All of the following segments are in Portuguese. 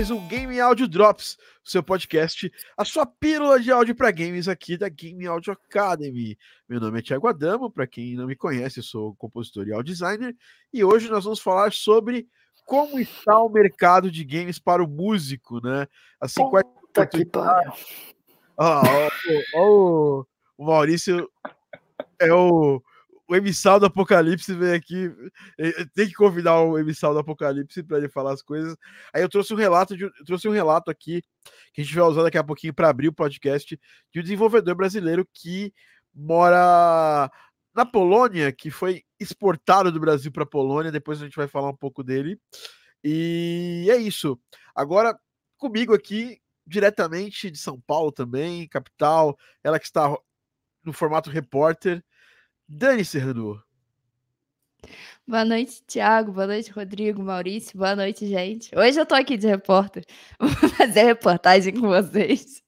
mais um Game Audio Drops, seu podcast, a sua pílula de áudio para games aqui da Game Audio Academy. Meu nome é Thiago Adamo, para quem não me conhece, eu sou compositor e audio designer, e hoje nós vamos falar sobre como está o mercado de games para o músico, né? Assim, Puta que pariu. Ó, ó, o Maurício é o o Emissal do Apocalipse veio aqui. Tem que convidar o Emissal do Apocalipse para ele falar as coisas. Aí eu trouxe um relato de, trouxe um relato aqui que a gente vai usar daqui a pouquinho para abrir o podcast de um desenvolvedor brasileiro que mora na Polônia, que foi exportado do Brasil para a Polônia. Depois a gente vai falar um pouco dele. E é isso. Agora comigo aqui diretamente de São Paulo também, capital, ela que está no formato repórter. Dani Serrano. Boa noite, Thiago. Boa noite, Rodrigo, Maurício. Boa noite, gente. Hoje eu tô aqui de repórter. Vou fazer reportagem com vocês.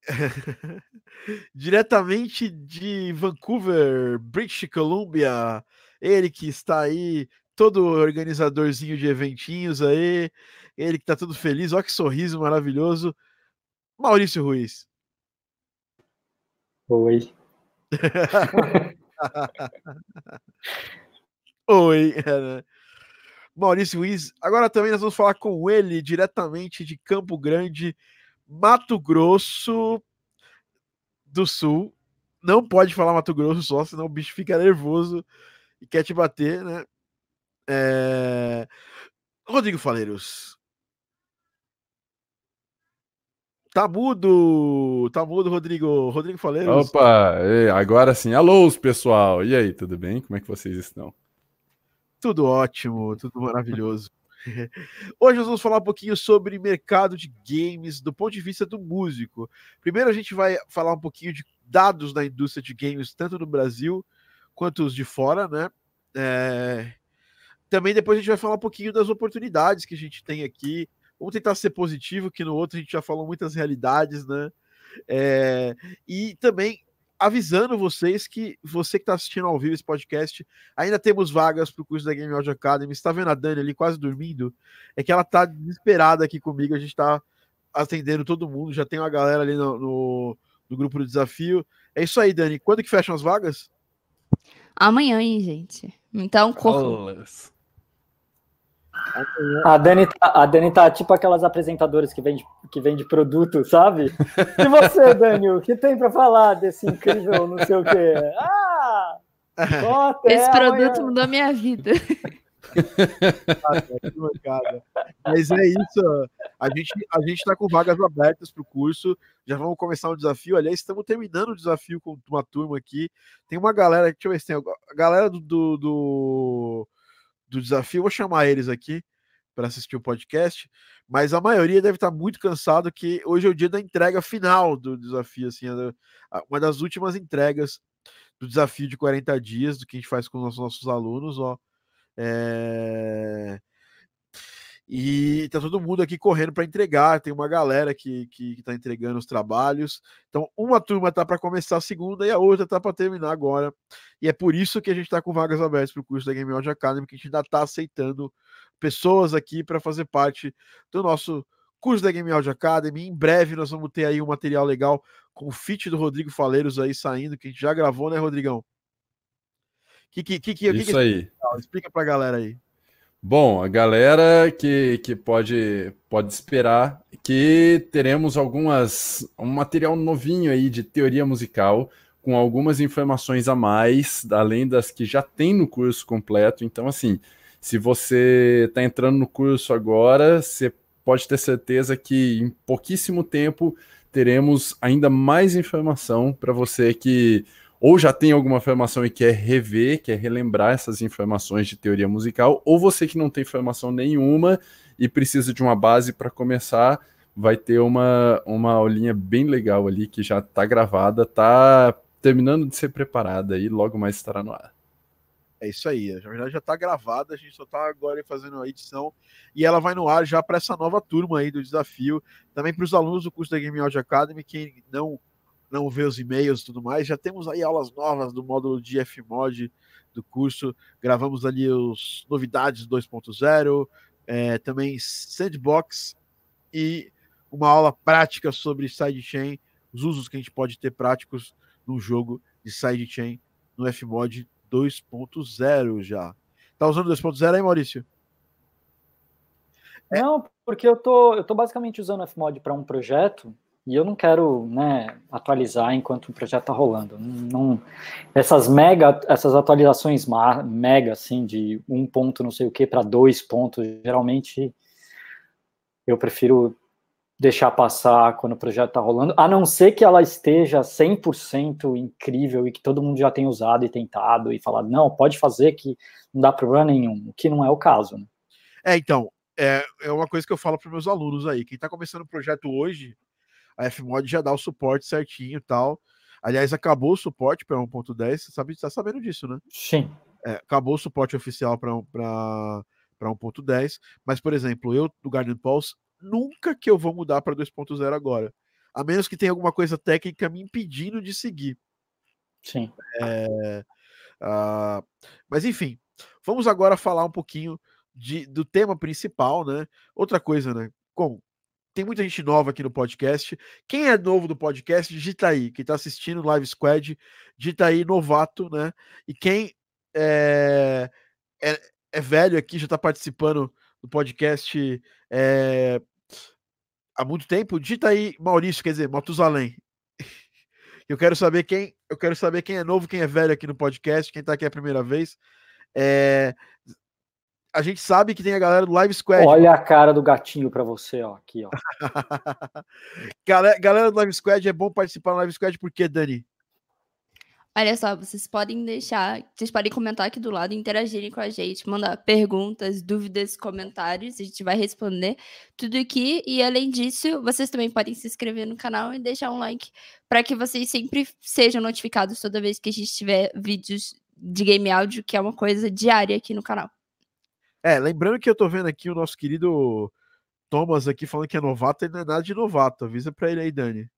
Diretamente de Vancouver, British Columbia, ele que está aí, todo organizadorzinho de eventinhos aí, ele que tá todo feliz, olha que sorriso maravilhoso, Maurício Ruiz. Oi. Oi. Maurício Ruiz. Agora também nós vamos falar com ele diretamente de Campo Grande, Mato Grosso do Sul. Não pode falar Mato Grosso só, senão o bicho fica nervoso e quer te bater, né? É... Rodrigo Faleiros. Tá mudo! Tá mudo, Rodrigo. Rodrigo Faleiros. Opa, agora sim. Alô, pessoal. E aí, tudo bem? Como é que vocês estão? Tudo ótimo, tudo maravilhoso. Hoje nós vamos falar um pouquinho sobre mercado de games do ponto de vista do músico. Primeiro a gente vai falar um pouquinho de dados da indústria de games, tanto no Brasil quanto os de fora, né? É... Também depois a gente vai falar um pouquinho das oportunidades que a gente tem aqui Vamos tentar ser positivo, que no outro a gente já falou muitas realidades, né? É, e também avisando vocês que você que está assistindo ao vivo esse podcast, ainda temos vagas para o curso da Game Audio Academy. Está vendo a Dani ali quase dormindo? É que ela está desesperada aqui comigo. A gente está atendendo todo mundo. Já tem uma galera ali no, no, no, grupo do desafio. É isso aí, Dani. Quando que fecham as vagas? Amanhã, hein, gente. Então, corram. A Dani, tá, a Dani tá tipo aquelas apresentadoras que vende, que vende produto, sabe? E você, Dani, o que tem para falar desse incrível não sei o quê? Ah! Esse produto amanhã. mudou minha vida. Mas é isso. A gente a gente está com vagas abertas para o curso. Já vamos começar um desafio. Aliás, estamos terminando o desafio com uma turma aqui. Tem uma galera, deixa eu ver se tem a galera do, do, do do desafio. Vou chamar eles aqui para assistir o podcast, mas a maioria deve estar muito cansado que hoje é o dia da entrega final do desafio, assim, uma das últimas entregas do desafio de 40 dias, do que a gente faz com os nossos, nossos alunos, ó. É... E tá todo mundo aqui correndo para entregar. Tem uma galera que, que, que tá entregando os trabalhos. Então, uma turma tá para começar a segunda e a outra tá para terminar agora. E é por isso que a gente tá com vagas abertas para o curso da Game Audio Academy, que a gente ainda tá aceitando pessoas aqui para fazer parte do nosso curso da Game Audio Academy. Em breve nós vamos ter aí um material legal com o feat do Rodrigo Faleiros aí saindo, que a gente já gravou, né, Rodrigão? Que, que, que, que, Isso que aí. Explica pra galera aí. Bom, a galera que, que pode, pode esperar que teremos algumas um material novinho aí de teoria musical com algumas informações a mais, além das que já tem no curso completo. Então, assim, se você está entrando no curso agora, você pode ter certeza que em pouquíssimo tempo teremos ainda mais informação para você que ou já tem alguma formação e quer rever, quer relembrar essas informações de teoria musical, ou você que não tem formação nenhuma e precisa de uma base para começar, vai ter uma, uma aulinha bem legal ali que já está gravada, está terminando de ser preparada e logo mais estará no ar. É isso aí, na verdade já está gravada, a gente só está agora fazendo a edição e ela vai no ar já para essa nova turma aí do desafio, também para os alunos do curso da Game Audio Academy que não não vê os e-mails e tudo mais. Já temos aí aulas novas do módulo de Fmod do curso. Gravamos ali os novidades 2.0, é, também Sandbox e uma aula prática sobre sidechain, os usos que a gente pode ter práticos no jogo de sidechain no Fmod 2.0 já. Tá usando 2.0 aí, Maurício? Não, porque eu tô, eu tô basicamente usando o Fmod para um projeto e eu não quero né, atualizar enquanto o projeto está rolando. Não, essas mega, essas atualizações mega, assim, de um ponto não sei o que para dois pontos, geralmente eu prefiro deixar passar quando o projeto está rolando, a não ser que ela esteja 100% incrível e que todo mundo já tenha usado e tentado e falado, não, pode fazer que não dá problema nenhum, o que não é o caso. Né? É, então, é, é uma coisa que eu falo para meus alunos aí, quem está começando o projeto hoje, a Fmod já dá o suporte certinho e tal. Aliás, acabou o suporte para 1.10, você sabe, está sabendo disso, né? Sim. É, acabou o suporte oficial para 1.10, mas, por exemplo, eu do Garden Pulse, nunca que eu vou mudar para 2.0 agora. A menos que tenha alguma coisa técnica me impedindo de seguir. Sim. É, uh, mas enfim, vamos agora falar um pouquinho de, do tema principal, né? Outra coisa, né? Como tem muita gente nova aqui no podcast. Quem é novo do podcast, digita aí. Quem está assistindo o Live Squad, digita aí novato, né? E quem é, é, é velho aqui, já está participando do podcast é, há muito tempo, digita aí Maurício, quer dizer, Matusalém. Eu quero saber quem, eu quero saber quem é novo, quem é velho aqui no podcast, quem está aqui a primeira vez. É, a gente sabe que tem a galera do Live Squad. Olha a cara do gatinho para você, ó, aqui, ó. galera, galera do Live Squad, é bom participar do Live Squad porque, Dani? Olha só, vocês podem deixar, vocês podem comentar aqui do lado, interagirem com a gente, mandar perguntas, dúvidas, comentários, a gente vai responder tudo aqui. E além disso, vocês também podem se inscrever no canal e deixar um like para que vocês sempre sejam notificados toda vez que a gente tiver vídeos de game áudio, que é uma coisa diária aqui no canal. É, lembrando que eu tô vendo aqui o nosso querido Thomas aqui falando que é novato, ele não é nada de novato. Avisa pra ele aí, Dani.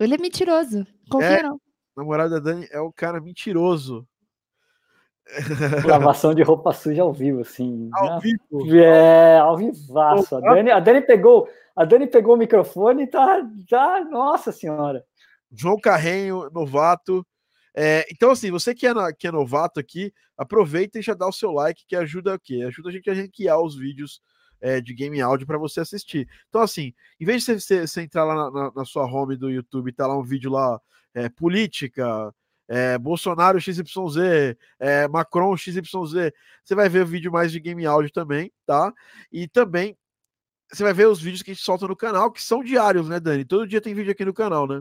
Ele é mentiroso. Confia é, não. Namorada da Dani é o cara mentiroso. Lavação de roupa suja ao vivo, assim. Ao vivo. É, ao vivaço. A Dani, a Dani pegou, a Dani pegou o microfone e tá, tá, nossa senhora. João Carrenho, novato. É, então, assim, você que é, que é novato aqui, aproveita e já dá o seu like, que ajuda o quê? Ajuda a gente a ranquear os vídeos é, de game áudio para você assistir. Então, assim, em vez de você, você entrar lá na, na, na, sua home do YouTube e tá lá um vídeo lá, é, política, é, Bolsonaro XYZ, é, Macron XYZ, você vai ver o vídeo mais de game áudio também, tá? E também você vai ver os vídeos que a gente solta no canal, que são diários, né, Dani? Todo dia tem vídeo aqui no canal, né?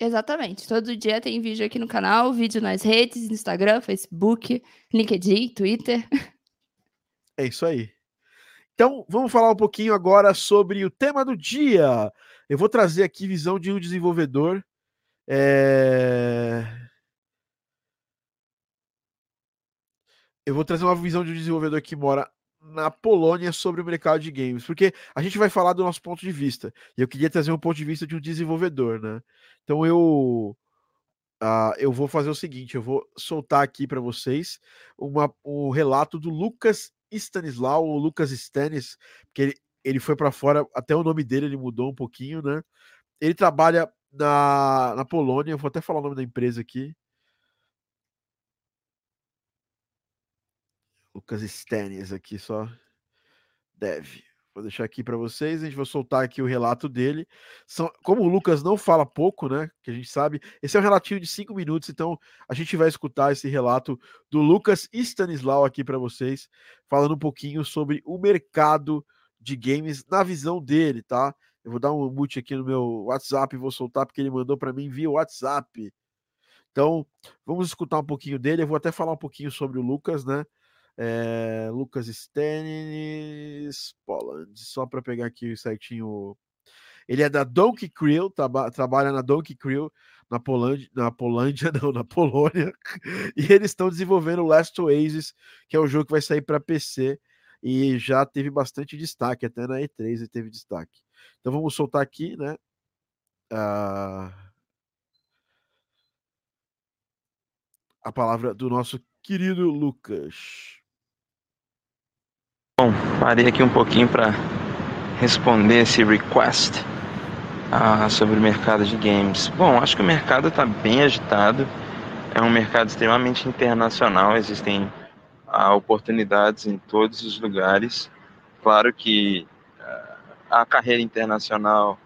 Exatamente. Todo dia tem vídeo aqui no canal, vídeo nas redes, Instagram, Facebook, LinkedIn, Twitter. É isso aí. Então, vamos falar um pouquinho agora sobre o tema do dia. Eu vou trazer aqui visão de um desenvolvedor. É... Eu vou trazer uma visão de um desenvolvedor que mora na Polônia sobre o mercado de games, porque a gente vai falar do nosso ponto de vista. E eu queria trazer um ponto de vista de um desenvolvedor, né? Então eu uh, eu vou fazer o seguinte, eu vou soltar aqui para vocês uma, um relato do Lucas Stanislau, ou Lucas Stanis, que ele, ele foi para fora, até o nome dele ele mudou um pouquinho, né? Ele trabalha na, na Polônia, eu vou até falar o nome da empresa aqui. Lucas Stanis aqui só. Deve. Vou deixar aqui para vocês, a gente vai soltar aqui o relato dele. São, como o Lucas não fala pouco, né? Que a gente sabe, esse é um relatinho de cinco minutos, então a gente vai escutar esse relato do Lucas Stanislau aqui para vocês, falando um pouquinho sobre o mercado de games na visão dele, tá? Eu vou dar um mute aqui no meu WhatsApp e vou soltar porque ele mandou para mim via WhatsApp. Então, vamos escutar um pouquinho dele. Eu vou até falar um pouquinho sobre o Lucas, né? É, Lucas Stennis, Poland, só para pegar aqui certinho. Ele é da Donkey Crew, traba, trabalha na Donkey Crew, na Polândia, na Polândia, não, na Polônia, e eles estão desenvolvendo o Last Oasis, que é um jogo que vai sair para PC e já teve bastante destaque, até na E3 ele teve destaque. Então vamos soltar aqui, né? Uh, a palavra do nosso querido Lucas. Parei aqui um pouquinho para responder esse request uh, sobre o mercado de games. Bom, acho que o mercado está bem agitado. É um mercado extremamente internacional. Existem uh, oportunidades em todos os lugares. Claro que uh, a carreira internacional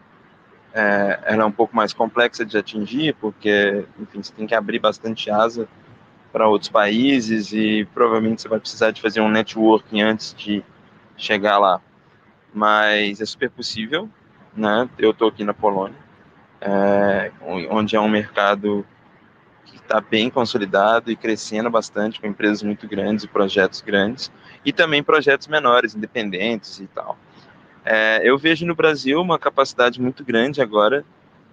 é, ela é um pouco mais complexa de atingir, porque, enfim, você tem que abrir bastante asa para outros países e provavelmente você vai precisar de fazer um networking antes de chegar lá. Mas é super possível, né? Eu estou aqui na Polônia, é, onde é um mercado que está bem consolidado e crescendo bastante, com empresas muito grandes e projetos grandes, e também projetos menores, independentes e tal. É, eu vejo no Brasil uma capacidade muito grande agora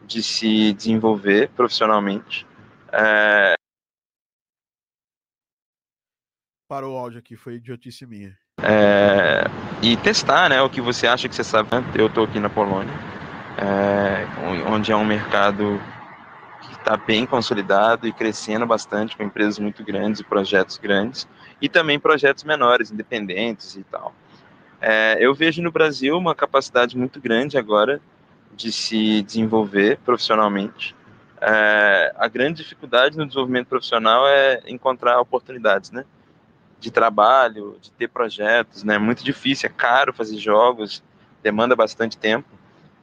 de se desenvolver profissionalmente. É... Parou o áudio aqui, foi idiotice minha. É... E testar né, o que você acha que você sabe. Eu estou aqui na Polônia, é, onde é um mercado que está bem consolidado e crescendo bastante, com empresas muito grandes e projetos grandes, e também projetos menores, independentes e tal. É, eu vejo no Brasil uma capacidade muito grande agora de se desenvolver profissionalmente. É, a grande dificuldade no desenvolvimento profissional é encontrar oportunidades, né? De trabalho, de ter projetos, né? É muito difícil, é caro fazer jogos, demanda bastante tempo.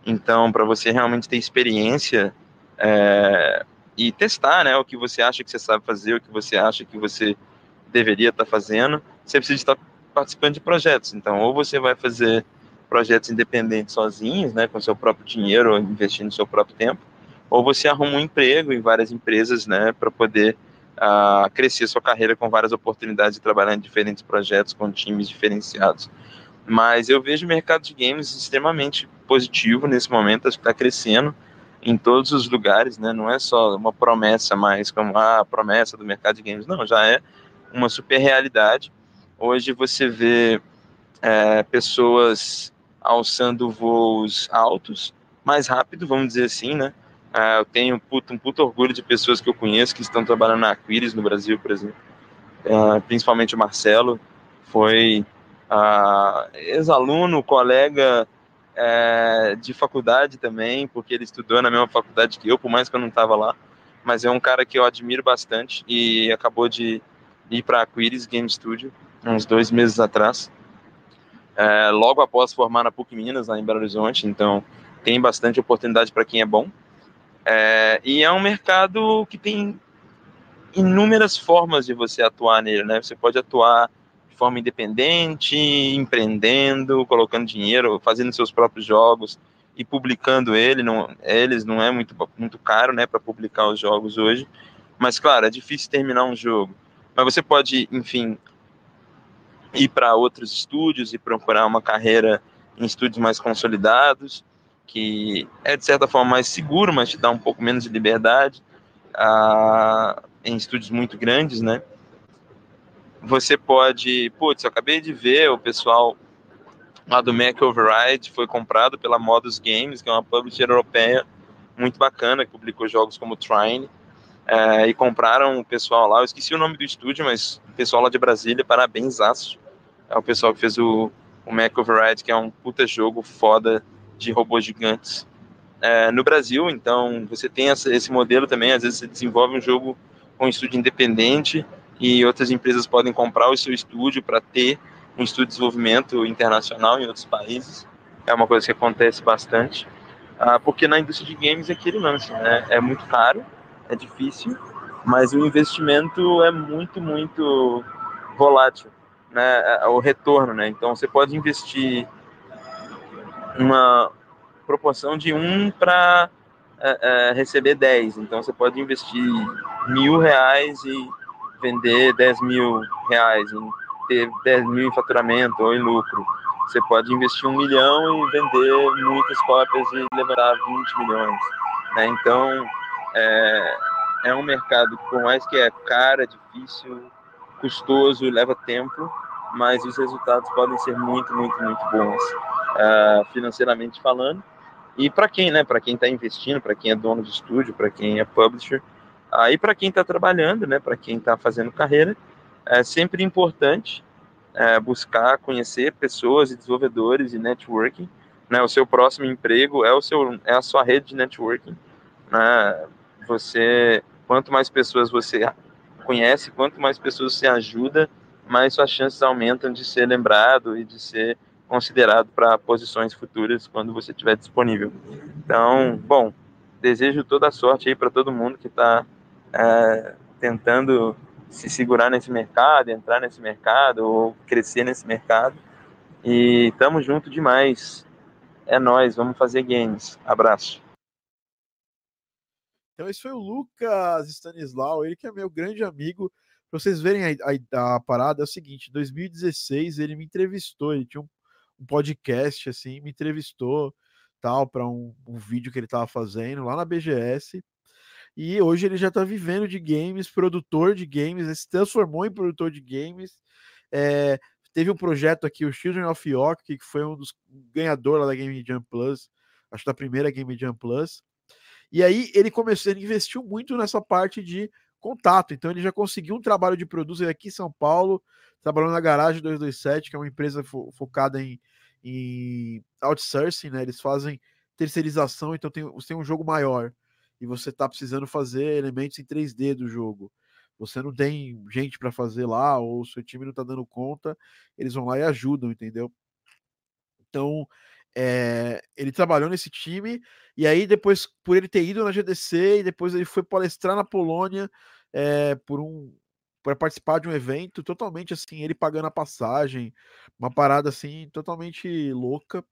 Então, para você realmente ter experiência é, e testar, né? O que você acha que você sabe fazer, o que você acha que você deveria estar tá fazendo, você precisa estar participando de projetos. Então, ou você vai fazer projetos independentes sozinhos, né, com seu próprio dinheiro, investindo seu próprio tempo, ou você arruma um emprego em várias empresas, né, para poder uh, crescer sua carreira com várias oportunidades de trabalhar em diferentes projetos com times diferenciados. Mas eu vejo o mercado de games extremamente positivo nesse momento, acho que está crescendo em todos os lugares, né? Não é só uma promessa mais como ah, a promessa do mercado de games, não, já é uma super realidade. Hoje você vê é, pessoas alçando voos altos, mais rápido, vamos dizer assim, né? É, eu tenho um puto, um puto orgulho de pessoas que eu conheço que estão trabalhando na Aquiles no Brasil, por exemplo. É, principalmente o Marcelo, foi ex-aluno, colega é, de faculdade também, porque ele estudou na mesma faculdade que eu, por mais que eu não estava lá. Mas é um cara que eu admiro bastante e acabou de ir para a Aquiles Game Studio uns dois meses atrás, é, logo após formar na PUC Minas, lá em Belo Horizonte, então tem bastante oportunidade para quem é bom. É, e é um mercado que tem inúmeras formas de você atuar nele, né? Você pode atuar de forma independente, empreendendo, colocando dinheiro, fazendo seus próprios jogos e publicando ele, não, eles não é muito, muito caro, né, para publicar os jogos hoje. Mas claro, é difícil terminar um jogo. Mas você pode, enfim, ir para outros estúdios e procurar uma carreira em estúdios mais consolidados, que é de certa forma mais seguro, mas te dá um pouco menos de liberdade, ah, em estúdios muito grandes, né? Você pode, putz, eu acabei de ver o pessoal lá do Mac Override foi comprado pela Modus Games, que é uma publisher europeia muito bacana, que publicou jogos como Trine, é, e compraram o pessoal lá, eu esqueci o nome do estúdio, mas o pessoal lá de Brasília, parabéns, aço é o pessoal que fez o, o Mac Override, que é um puta jogo foda de robôs gigantes é, no Brasil. Então, você tem essa, esse modelo também. Às vezes, você desenvolve um jogo com um estúdio independente e outras empresas podem comprar o seu estúdio para ter um estúdio de desenvolvimento internacional em outros países. É uma coisa que acontece bastante. Ah, porque na indústria de games é aquele lance, né? É muito caro, é difícil, mas o investimento é muito, muito volátil né, é, o retorno, né? Então você pode investir uma proporção de 1 para é, é, receber 10. Então você pode investir mil reais e vender 10 mil reais, ter 10 mil em faturamento ou em lucro. Você pode investir um milhão e vender muitas cópias e levantar 20 milhões. Né? Então é, é um mercado por mais que é caro, é difícil, custoso, leva tempo, mas os resultados podem ser muito, muito, muito bons, uh, financeiramente falando. E para quem, né? Para quem está investindo, para quem é dono de estúdio, para quem é publisher, aí uh, para quem está trabalhando, né? Para quem está fazendo carreira, é sempre importante é, buscar conhecer pessoas e desenvolvedores e networking. Né? O seu próximo emprego é o seu é a sua rede de networking. Né? Você quanto mais pessoas você conhece, quanto mais pessoas você ajuda, mais suas chances aumentam de ser lembrado e de ser considerado para posições futuras quando você estiver disponível. Então, bom, desejo toda a sorte aí para todo mundo que está é, tentando se segurar nesse mercado, entrar nesse mercado ou crescer nesse mercado. E tamo junto demais. É nós, vamos fazer games. Abraço. Então esse foi o Lucas Stanislau, ele que é meu grande amigo. Para vocês verem a, a, a, parada, é o seguinte, em 2016 ele me entrevistou, ele tinha um, um podcast assim, me entrevistou tal para um, um, vídeo que ele estava fazendo lá na BGS. E hoje ele já está vivendo de games, produtor de games, se transformou em produtor de games. É, teve um projeto aqui, o Children of York, que foi um dos ganhadores da Game Jam Plus, acho da primeira Game Jam Plus. E aí ele começou, ele investiu muito nessa parte de contato. Então ele já conseguiu um trabalho de produção aqui em São Paulo, trabalhando na Garagem 227, que é uma empresa fo focada em, em outsourcing, né? Eles fazem terceirização, então tem, você tem um jogo maior e você está precisando fazer elementos em 3D do jogo. Você não tem gente para fazer lá, ou seu time não está dando conta, eles vão lá e ajudam, entendeu? Então, é, ele trabalhou nesse time, e aí depois, por ele ter ido na GDC, e depois ele foi palestrar na Polônia é, por um para participar de um evento totalmente assim, ele pagando a passagem, uma parada assim totalmente louca.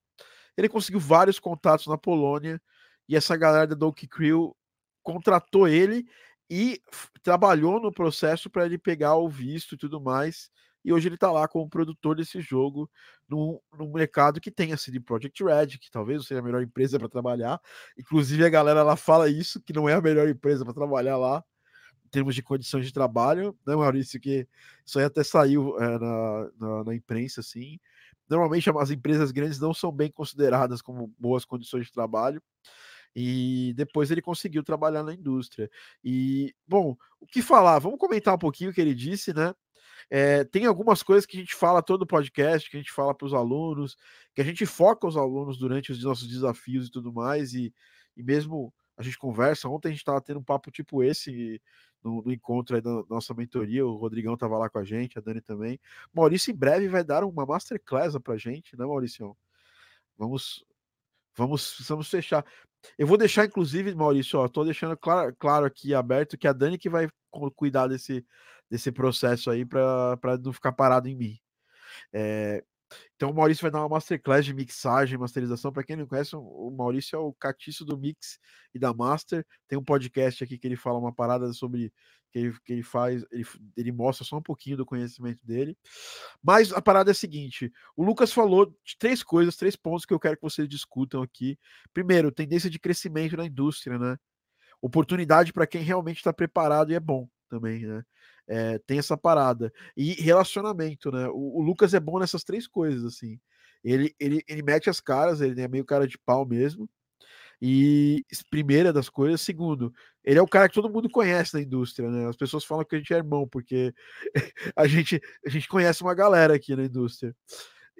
Ele conseguiu vários contatos na Polônia e essa galera da Donkey Crew contratou ele e trabalhou no processo para ele pegar o visto e tudo mais. E hoje ele está lá como produtor desse jogo no, no mercado que tem a CD Projekt Red, que talvez seja a melhor empresa para trabalhar. Inclusive a galera lá fala isso, que não é a melhor empresa para trabalhar lá, termos de condições de trabalho, né, Maurício? Que isso aí até saiu é, na, na, na imprensa, assim. Normalmente as empresas grandes não são bem consideradas como boas condições de trabalho e depois ele conseguiu trabalhar na indústria. E, bom, o que falar? Vamos comentar um pouquinho o que ele disse, né? É, tem algumas coisas que a gente fala todo o podcast, que a gente fala para os alunos, que a gente foca os alunos durante os nossos desafios e tudo mais, e, e mesmo a gente conversa. Ontem a gente estava tendo um papo tipo esse no, no encontro aí da nossa mentoria, o Rodrigão estava lá com a gente, a Dani também. Maurício em breve vai dar uma masterclass para a gente, né, Maurício? Vamos, vamos, vamos fechar. Eu vou deixar, inclusive, Maurício, ó, tô deixando claro, claro aqui aberto que a Dani que vai cuidar desse, desse processo aí para não ficar parado em mim. É, então o Maurício vai dar uma masterclass de mixagem, masterização. Para quem não conhece, o Maurício é o catiço do mix e da master. Tem um podcast aqui que ele fala uma parada sobre que ele, que ele faz, ele, ele mostra só um pouquinho do conhecimento dele. Mas a parada é a seguinte: o Lucas falou de três coisas, três pontos que eu quero que vocês discutam aqui. Primeiro, tendência de crescimento na indústria, né? Oportunidade para quem realmente está preparado e é bom também, né? É, tem essa parada. E relacionamento, né? O, o, Lucas é bom nessas três coisas, assim. Ele, ele, ele mete as caras, ele é meio cara de pau mesmo. E primeira das coisas, segundo, ele é o cara que todo mundo conhece na indústria, né? As pessoas falam que a gente é irmão, porque a gente, a gente conhece uma galera aqui na indústria.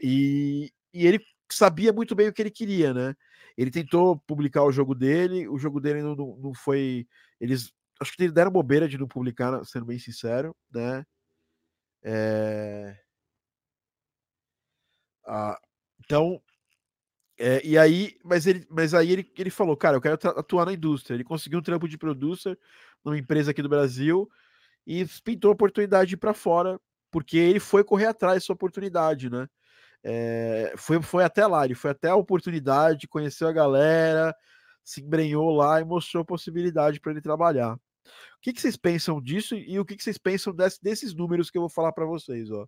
E, e ele sabia muito bem o que ele queria, né? Ele tentou publicar o jogo dele, o jogo dele não, não, não foi. Eles acho que deram bobeira de não publicar, sendo bem sincero, né? É... Ah, então, é, e aí, mas ele, mas aí ele, ele falou, cara, eu quero atuar na indústria. Ele conseguiu um trampo de producer numa empresa aqui do Brasil e pintou a oportunidade para fora, porque ele foi correr atrás dessa oportunidade, né? É, foi, foi até lá, ele foi até a oportunidade, conheceu a galera, se embrenhou lá e mostrou possibilidade para ele trabalhar. O que, que, vocês pensam disso e o que, que vocês pensam desse, desses números que eu vou falar para vocês? Ó.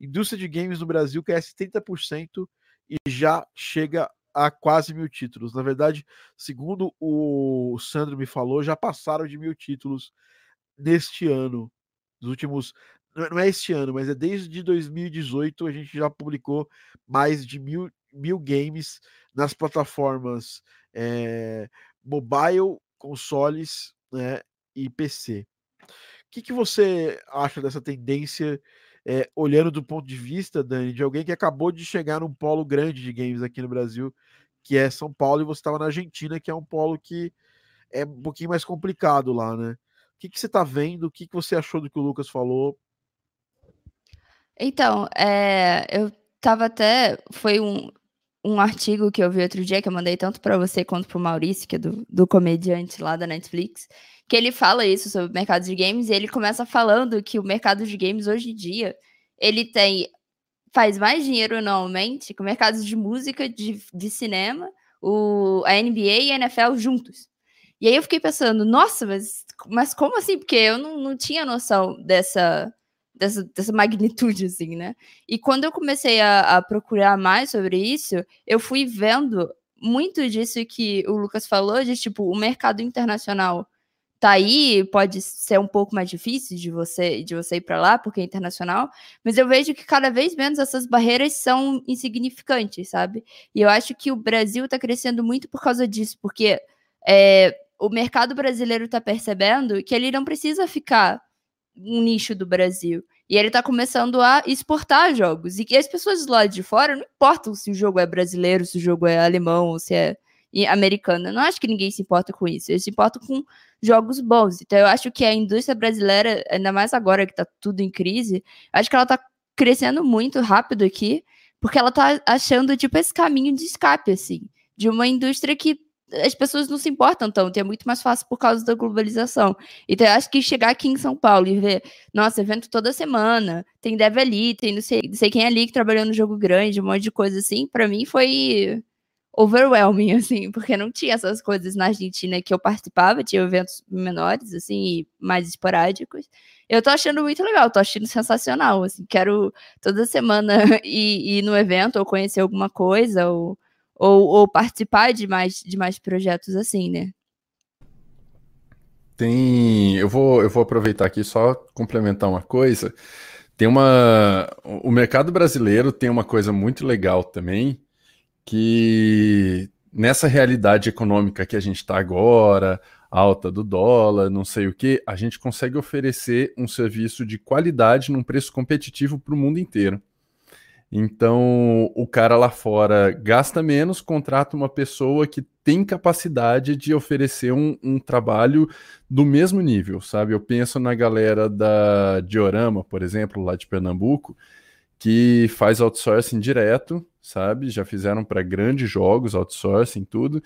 Indústria de games no Brasil cresce 30% e já chega a quase mil títulos. Na verdade, segundo o Sandro me falou, já passaram de mil títulos neste ano. Nos últimos. Não é este ano, mas é desde 2018 a gente já publicou mais de mil, mil games nas plataformas é, mobile, consoles né, e PC. O que, que você acha dessa tendência é, olhando do ponto de vista, Dani, de alguém que acabou de chegar num polo grande de games aqui no Brasil, que é São Paulo, e você estava na Argentina, que é um polo que é um pouquinho mais complicado lá, né? O que, que você está vendo? O que, que você achou do que o Lucas falou? Então, é, eu tava até. Foi um, um artigo que eu vi outro dia, que eu mandei tanto para você quanto para o Maurício, que é do, do comediante lá da Netflix, que ele fala isso sobre o mercado de games, e ele começa falando que o mercado de games hoje em dia, ele tem faz mais dinheiro anualmente que o mercado de música, de, de cinema, o, a NBA e a NFL juntos. E aí eu fiquei pensando, nossa, mas, mas como assim? Porque eu não, não tinha noção dessa, dessa, dessa magnitude, assim, né? E quando eu comecei a, a procurar mais sobre isso, eu fui vendo muito disso que o Lucas falou, de tipo, o mercado internacional tá aí, pode ser um pouco mais difícil de você de você ir para lá, porque é internacional, mas eu vejo que cada vez menos essas barreiras são insignificantes, sabe? E eu acho que o Brasil está crescendo muito por causa disso, porque é, o mercado brasileiro está percebendo que ele não precisa ficar um nicho do Brasil. E ele está começando a exportar jogos. E que as pessoas do lado de fora não importam se o jogo é brasileiro, se o jogo é alemão, se é americano. Eu não acho que ninguém se importa com isso. Eles se importam com jogos bons. Então eu acho que a indústria brasileira, ainda mais agora que está tudo em crise, acho que ela está crescendo muito rápido aqui, porque ela está achando tipo esse caminho de escape assim, de uma indústria que as pessoas não se importam tanto, é muito mais fácil por causa da globalização. Então, eu acho que chegar aqui em São Paulo e ver, nossa, evento toda semana, tem dev ali, tem não sei, não sei quem ali que trabalhou no jogo grande, um monte de coisa assim, para mim foi overwhelming, assim, porque não tinha essas coisas na Argentina que eu participava, tinha eventos menores, assim, mais esporádicos. Eu tô achando muito legal, tô achando sensacional, assim, quero toda semana ir, ir no evento ou conhecer alguma coisa, ou ou, ou participar de mais, de mais projetos assim, né? Tem. Eu vou, eu vou aproveitar aqui só complementar uma coisa. Tem uma. O mercado brasileiro tem uma coisa muito legal também, que nessa realidade econômica que a gente está agora, alta do dólar, não sei o que, a gente consegue oferecer um serviço de qualidade num preço competitivo para o mundo inteiro. Então, o cara lá fora gasta menos, contrata uma pessoa que tem capacidade de oferecer um, um, trabalho do mesmo nível, sabe? Eu penso na galera da Diorama, por exemplo, lá de Pernambuco, que faz outsourcing direto, sabe? Já fizeram para grandes jogos, outsourcing, tudo.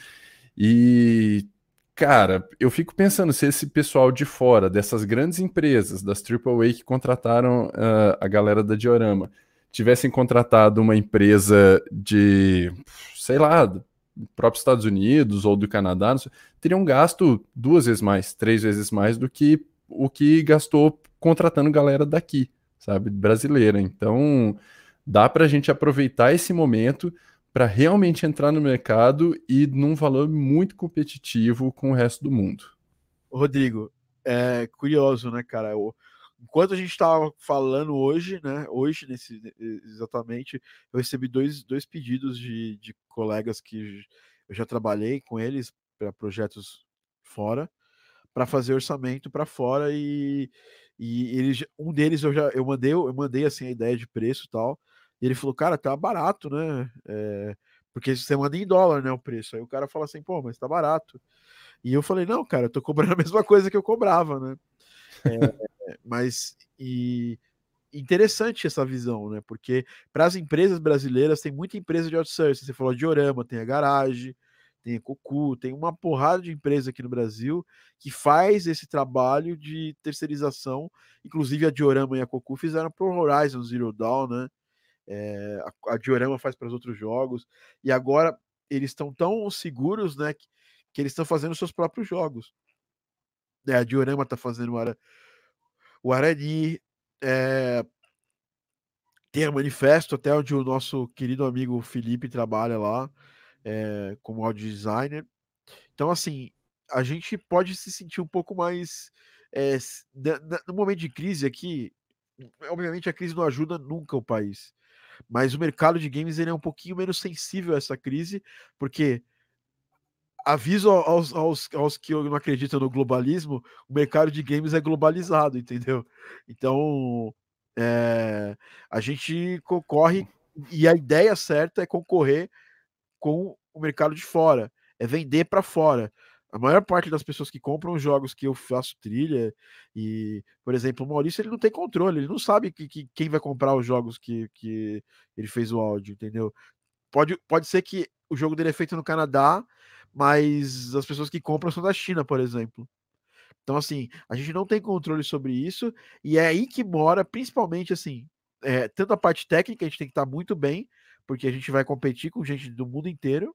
E, cara, eu fico pensando se esse pessoal de fora, dessas grandes empresas, das AAA que contrataram uh, a galera da Diorama, tivessem contratado uma empresa de, sei lá, do próprio Estados Unidos ou do Canadá, sei, teriam gasto duas vezes mais, três vezes mais do que o que gastou contratando galera daqui, sabe, brasileira. Então, dá para a gente aproveitar esse momento para realmente entrar no mercado e num valor muito competitivo com o resto do mundo. Rodrigo, é curioso, né, cara? O, enquanto a gente estava falando hoje, né? Hoje, nesse, exatamente, eu recebi dois, dois pedidos de, de colegas que eu já trabalhei com eles para projetos fora, para fazer orçamento para fora e, e eles, um deles eu já eu mandei, eu mandei assim a ideia de preço e tal. E ele falou, cara, tá barato, né? É, porque você manda em dólar, né? O preço. Aí o cara fala assim, pô, mas tá barato. E eu falei, não, cara, eu tô cobrando a mesma coisa que eu cobrava, né? É, mas e interessante essa visão, né? Porque para as empresas brasileiras tem muita empresa de outsourcing. Você falou de Orama, tem a Garage, tem a Cocu, tem uma porrada de empresa aqui no Brasil que faz esse trabalho de terceirização. Inclusive a Diorama e a Cocu fizeram para o Horizon Zero Dawn, né? É, a, a Diorama faz para os outros jogos e agora eles estão tão seguros, né? Que, que eles estão fazendo seus próprios jogos. É, a Diorama está fazendo o, o Arani, é, tem a Manifesto, até onde o nosso querido amigo Felipe trabalha lá, é, como audio designer. Então, assim, a gente pode se sentir um pouco mais. É, no momento de crise aqui, obviamente a crise não ajuda nunca o país, mas o mercado de games ele é um pouquinho menos sensível a essa crise, porque aviso aos, aos, aos que não acreditam no globalismo, o mercado de games é globalizado, entendeu? Então, É, a gente concorre e a ideia certa é concorrer com o mercado de fora, é vender para fora. A maior parte das pessoas que compram jogos que eu faço trilha, e, por exemplo, o Maurício ele não tem controle, ele não sabe que, que quem vai comprar os jogos que, que ele fez o áudio, entendeu? Pode, pode ser que o jogo dele é feito no Canadá, mas as pessoas que compram são da China, por exemplo. Então, assim, a gente não tem controle sobre isso, e é aí que mora, principalmente, assim, é, tanto a parte técnica, a gente tem que estar muito bem, porque a gente vai competir com gente do mundo inteiro,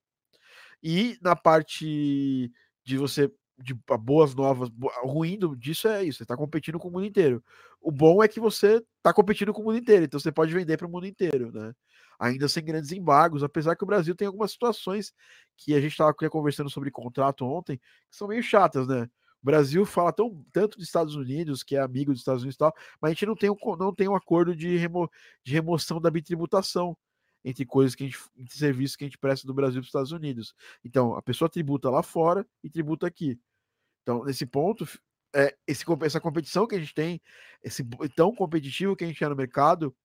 e na parte de você de boas novas, ruim disso é isso, você está competindo com o mundo inteiro. O bom é que você está competindo com o mundo inteiro, então você pode vender para o mundo inteiro, né? Ainda sem grandes embargos, apesar que o Brasil tem algumas situações que a gente estava conversando sobre contrato ontem, que são meio chatas, né? O Brasil fala tão, tanto dos Estados Unidos, que é amigo dos Estados Unidos e tal, mas a gente não tem um, não tem um acordo de, remo, de remoção da bitributação entre coisas que a gente, entre serviços que a gente presta do Brasil para os Estados Unidos. Então, a pessoa tributa lá fora e tributa aqui. Então, nesse ponto, é, esse, essa competição que a gente tem, esse tão competitivo que a gente é no mercado,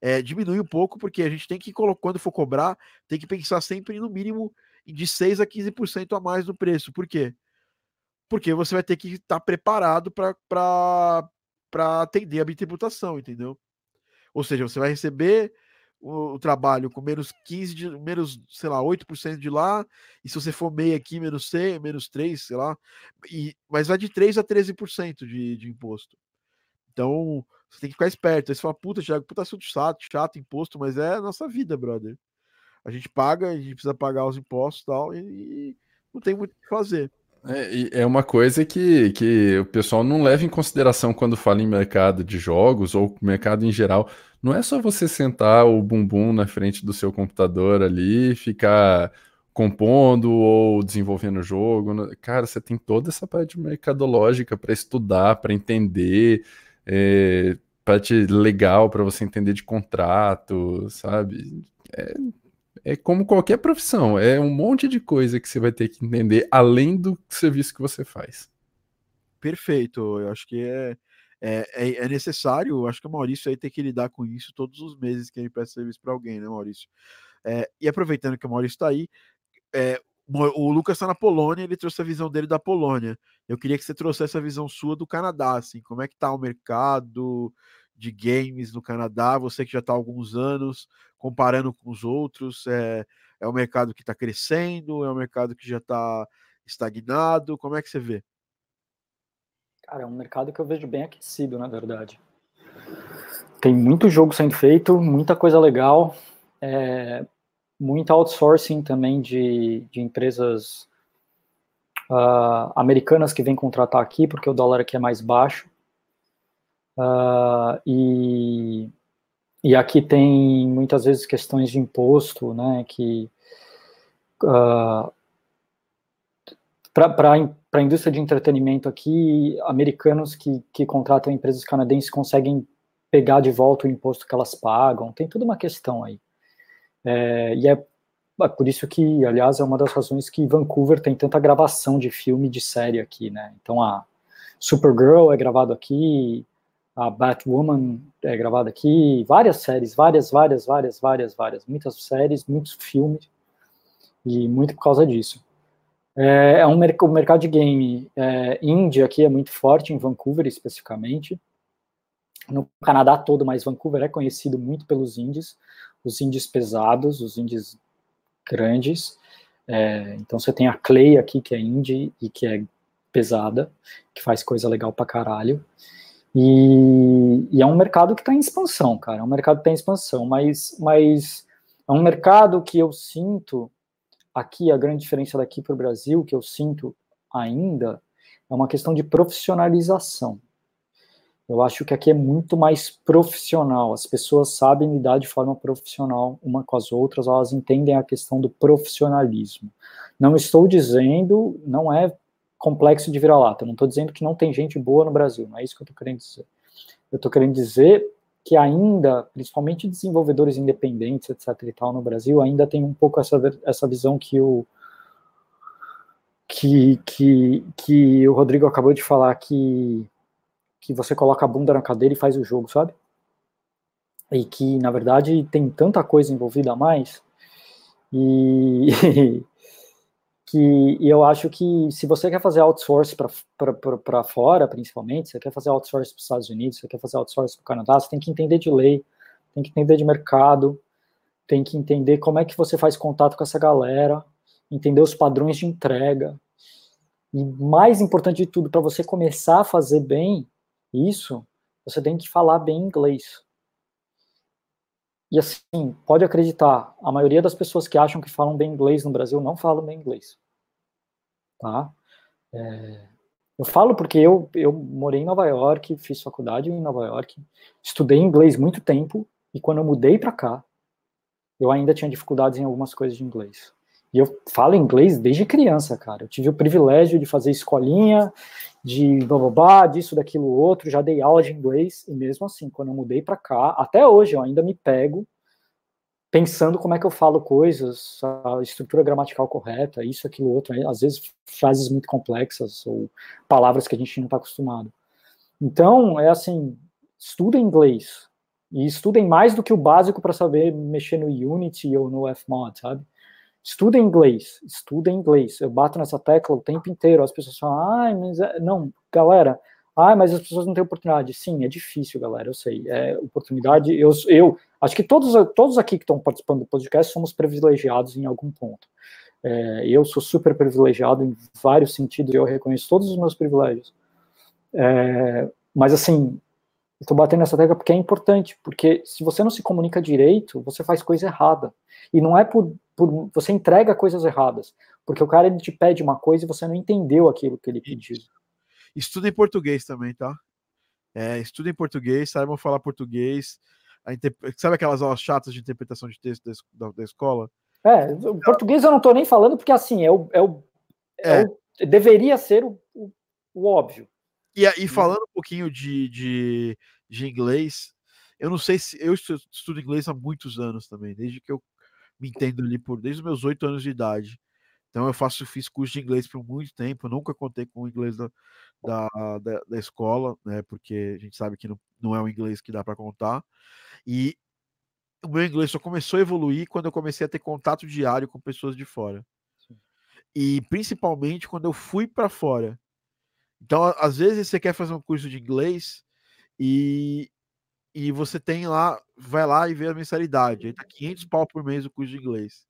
é, diminui um pouco, porque a gente tem que, quando for cobrar, tem que pensar sempre no mínimo de 6 a 15% a mais no preço. Por quê? Porque você vai ter que estar preparado para atender a bitributação, entendeu? Ou seja, você vai receber o, o, trabalho com menos 15, de, menos, sei lá, 8% de lá, e se você for meio aqui, menos 6, menos 3, sei lá, e, mas vai de 3 a 13% de, de imposto. Então, você tem que ficar esperto. Aí você fala, puta, Thiago, puta assunto chato, chato, imposto, mas é a nossa vida, brother. A gente paga, a gente precisa pagar os impostos tal, e, e não tem muito o que fazer. É, é uma coisa que, que o pessoal não leva em consideração quando fala em mercado de jogos ou mercado em geral. Não é só você sentar o bumbum na frente do seu computador ali, ficar compondo ou desenvolvendo o jogo. Cara, você tem toda essa parte mercadológica para estudar, para entender, é, parte legal para você entender de contrato, sabe? É, é como qualquer profissão, é um monte de coisa que você vai ter que entender além do serviço que você faz. Perfeito, eu acho que é, é, é, é necessário, eu acho que o Maurício aí tem que lidar com isso todos os meses que ele presta serviço para alguém, né, Maurício? É, e aproveitando que o Maurício está aí, é, o Lucas está na Polônia, ele trouxe a visão dele da Polônia. Eu queria que você trouxesse a visão sua do Canadá, assim, como é que está o mercado de games no Canadá, você que já está há alguns anos, comparando com os outros, é, é um mercado que está crescendo, é um mercado que já está estagnado, como é que você vê? Cara, é um mercado que eu vejo bem aquecido, na verdade. Tem muito jogo sendo feito, muita coisa legal, é, muito outsourcing também de, de empresas uh, americanas que vêm contratar aqui, porque o dólar aqui é mais baixo. Uh, e, e aqui tem muitas vezes questões de imposto, né, que uh, para a indústria de entretenimento aqui, americanos que, que contratam empresas canadenses conseguem pegar de volta o imposto que elas pagam, tem toda uma questão aí. É, e é, é por isso que, aliás, é uma das razões que Vancouver tem tanta gravação de filme de série aqui, né? Então a Supergirl é gravado aqui, a Batwoman é gravada aqui, várias séries, várias, várias, várias, várias, várias, muitas séries, muitos filmes, e muito por causa disso. É, é um o mercado de game é, indie aqui é muito forte, em Vancouver especificamente, no Canadá todo, mas Vancouver é conhecido muito pelos indies, os indies pesados, os indies grandes, é, então você tem a Clay aqui, que é indie e que é pesada, que faz coisa legal pra caralho, e, e é um mercado que está em expansão, cara. É um mercado que está em expansão, mas, mas é um mercado que eu sinto aqui, a grande diferença daqui para o Brasil, que eu sinto ainda, é uma questão de profissionalização. Eu acho que aqui é muito mais profissional. As pessoas sabem lidar de forma profissional uma com as outras, elas entendem a questão do profissionalismo. Não estou dizendo, não é complexo de vira-lata. Não estou dizendo que não tem gente boa no Brasil, não é isso que eu estou querendo dizer. Eu estou querendo dizer que ainda, principalmente desenvolvedores independentes, etc. e tal, no Brasil, ainda tem um pouco essa, essa visão que o que, que, que o Rodrigo acabou de falar que, que você coloca a bunda na cadeira e faz o jogo, sabe? e que, na verdade, tem tanta coisa envolvida a mais, e, que eu acho que se você quer fazer outsource para fora, principalmente, você quer fazer outsource para os Estados Unidos, você quer fazer outsource para o Canadá, você tem que entender de lei, tem que entender de mercado, tem que entender como é que você faz contato com essa galera, entender os padrões de entrega. E mais importante de tudo, para você começar a fazer bem isso, você tem que falar bem inglês. E assim, pode acreditar, a maioria das pessoas que acham que falam bem inglês no Brasil não falam bem inglês. Tá? É, eu falo porque eu, eu morei em Nova York, fiz faculdade em Nova York, estudei inglês muito tempo, e quando eu mudei para cá, eu ainda tinha dificuldades em algumas coisas de inglês. E eu falo inglês desde criança, cara. Eu tive o privilégio de fazer escolinha, de bababá, disso, daquilo, outro. Já dei aula de inglês. E mesmo assim, quando eu mudei para cá, até hoje eu ainda me pego pensando como é que eu falo coisas, a estrutura gramatical correta, isso, aquilo, outro. Às vezes frases muito complexas ou palavras que a gente não está acostumado. Então, é assim, estuda inglês. E estudem mais do que o básico para saber mexer no Unity ou no Fmod, sabe? Estuda inglês, estuda inglês. Eu bato nessa tecla o tempo inteiro. As pessoas falam, ai, mas é... não, galera, ai, mas as pessoas não têm oportunidade. Sim, é difícil, galera, eu sei. É oportunidade. Eu, eu acho que todos, todos aqui que estão participando do podcast somos privilegiados em algum ponto. É, eu sou super privilegiado em vários sentidos, eu reconheço todos os meus privilégios. É, mas assim, estou batendo nessa tecla porque é importante, porque se você não se comunica direito, você faz coisa errada. E não é por, por você entrega coisas erradas, porque o cara ele te pede uma coisa e você não entendeu aquilo que ele pediu. Estuda em português também, tá? É, estuda em português, saibam falar português. Sabe aquelas aulas chatas de interpretação de texto da, da escola? É, o português eu não estou nem falando porque assim, é o, é o, é. é o deveria ser o, o, o óbvio. E, e uhum. falando um pouquinho de, de, de, inglês, eu não sei se. Eu estudo inglês há muitos anos também, desde que eu me entendo ali por. desde os meus oito anos de idade. Então eu faço, fiz curso de inglês por muito tempo, nunca contei com o inglês da, da, da, da escola, né? Porque a gente sabe que não, não é o inglês que dá para contar. E o meu inglês só começou a evoluir quando eu comecei a ter contato diário com pessoas de fora. E principalmente quando eu fui para fora. Então, às vezes você quer fazer um curso de inglês e, e você tem lá, vai lá e vê a mensalidade. Aí tá 500 pau por mês o curso de inglês.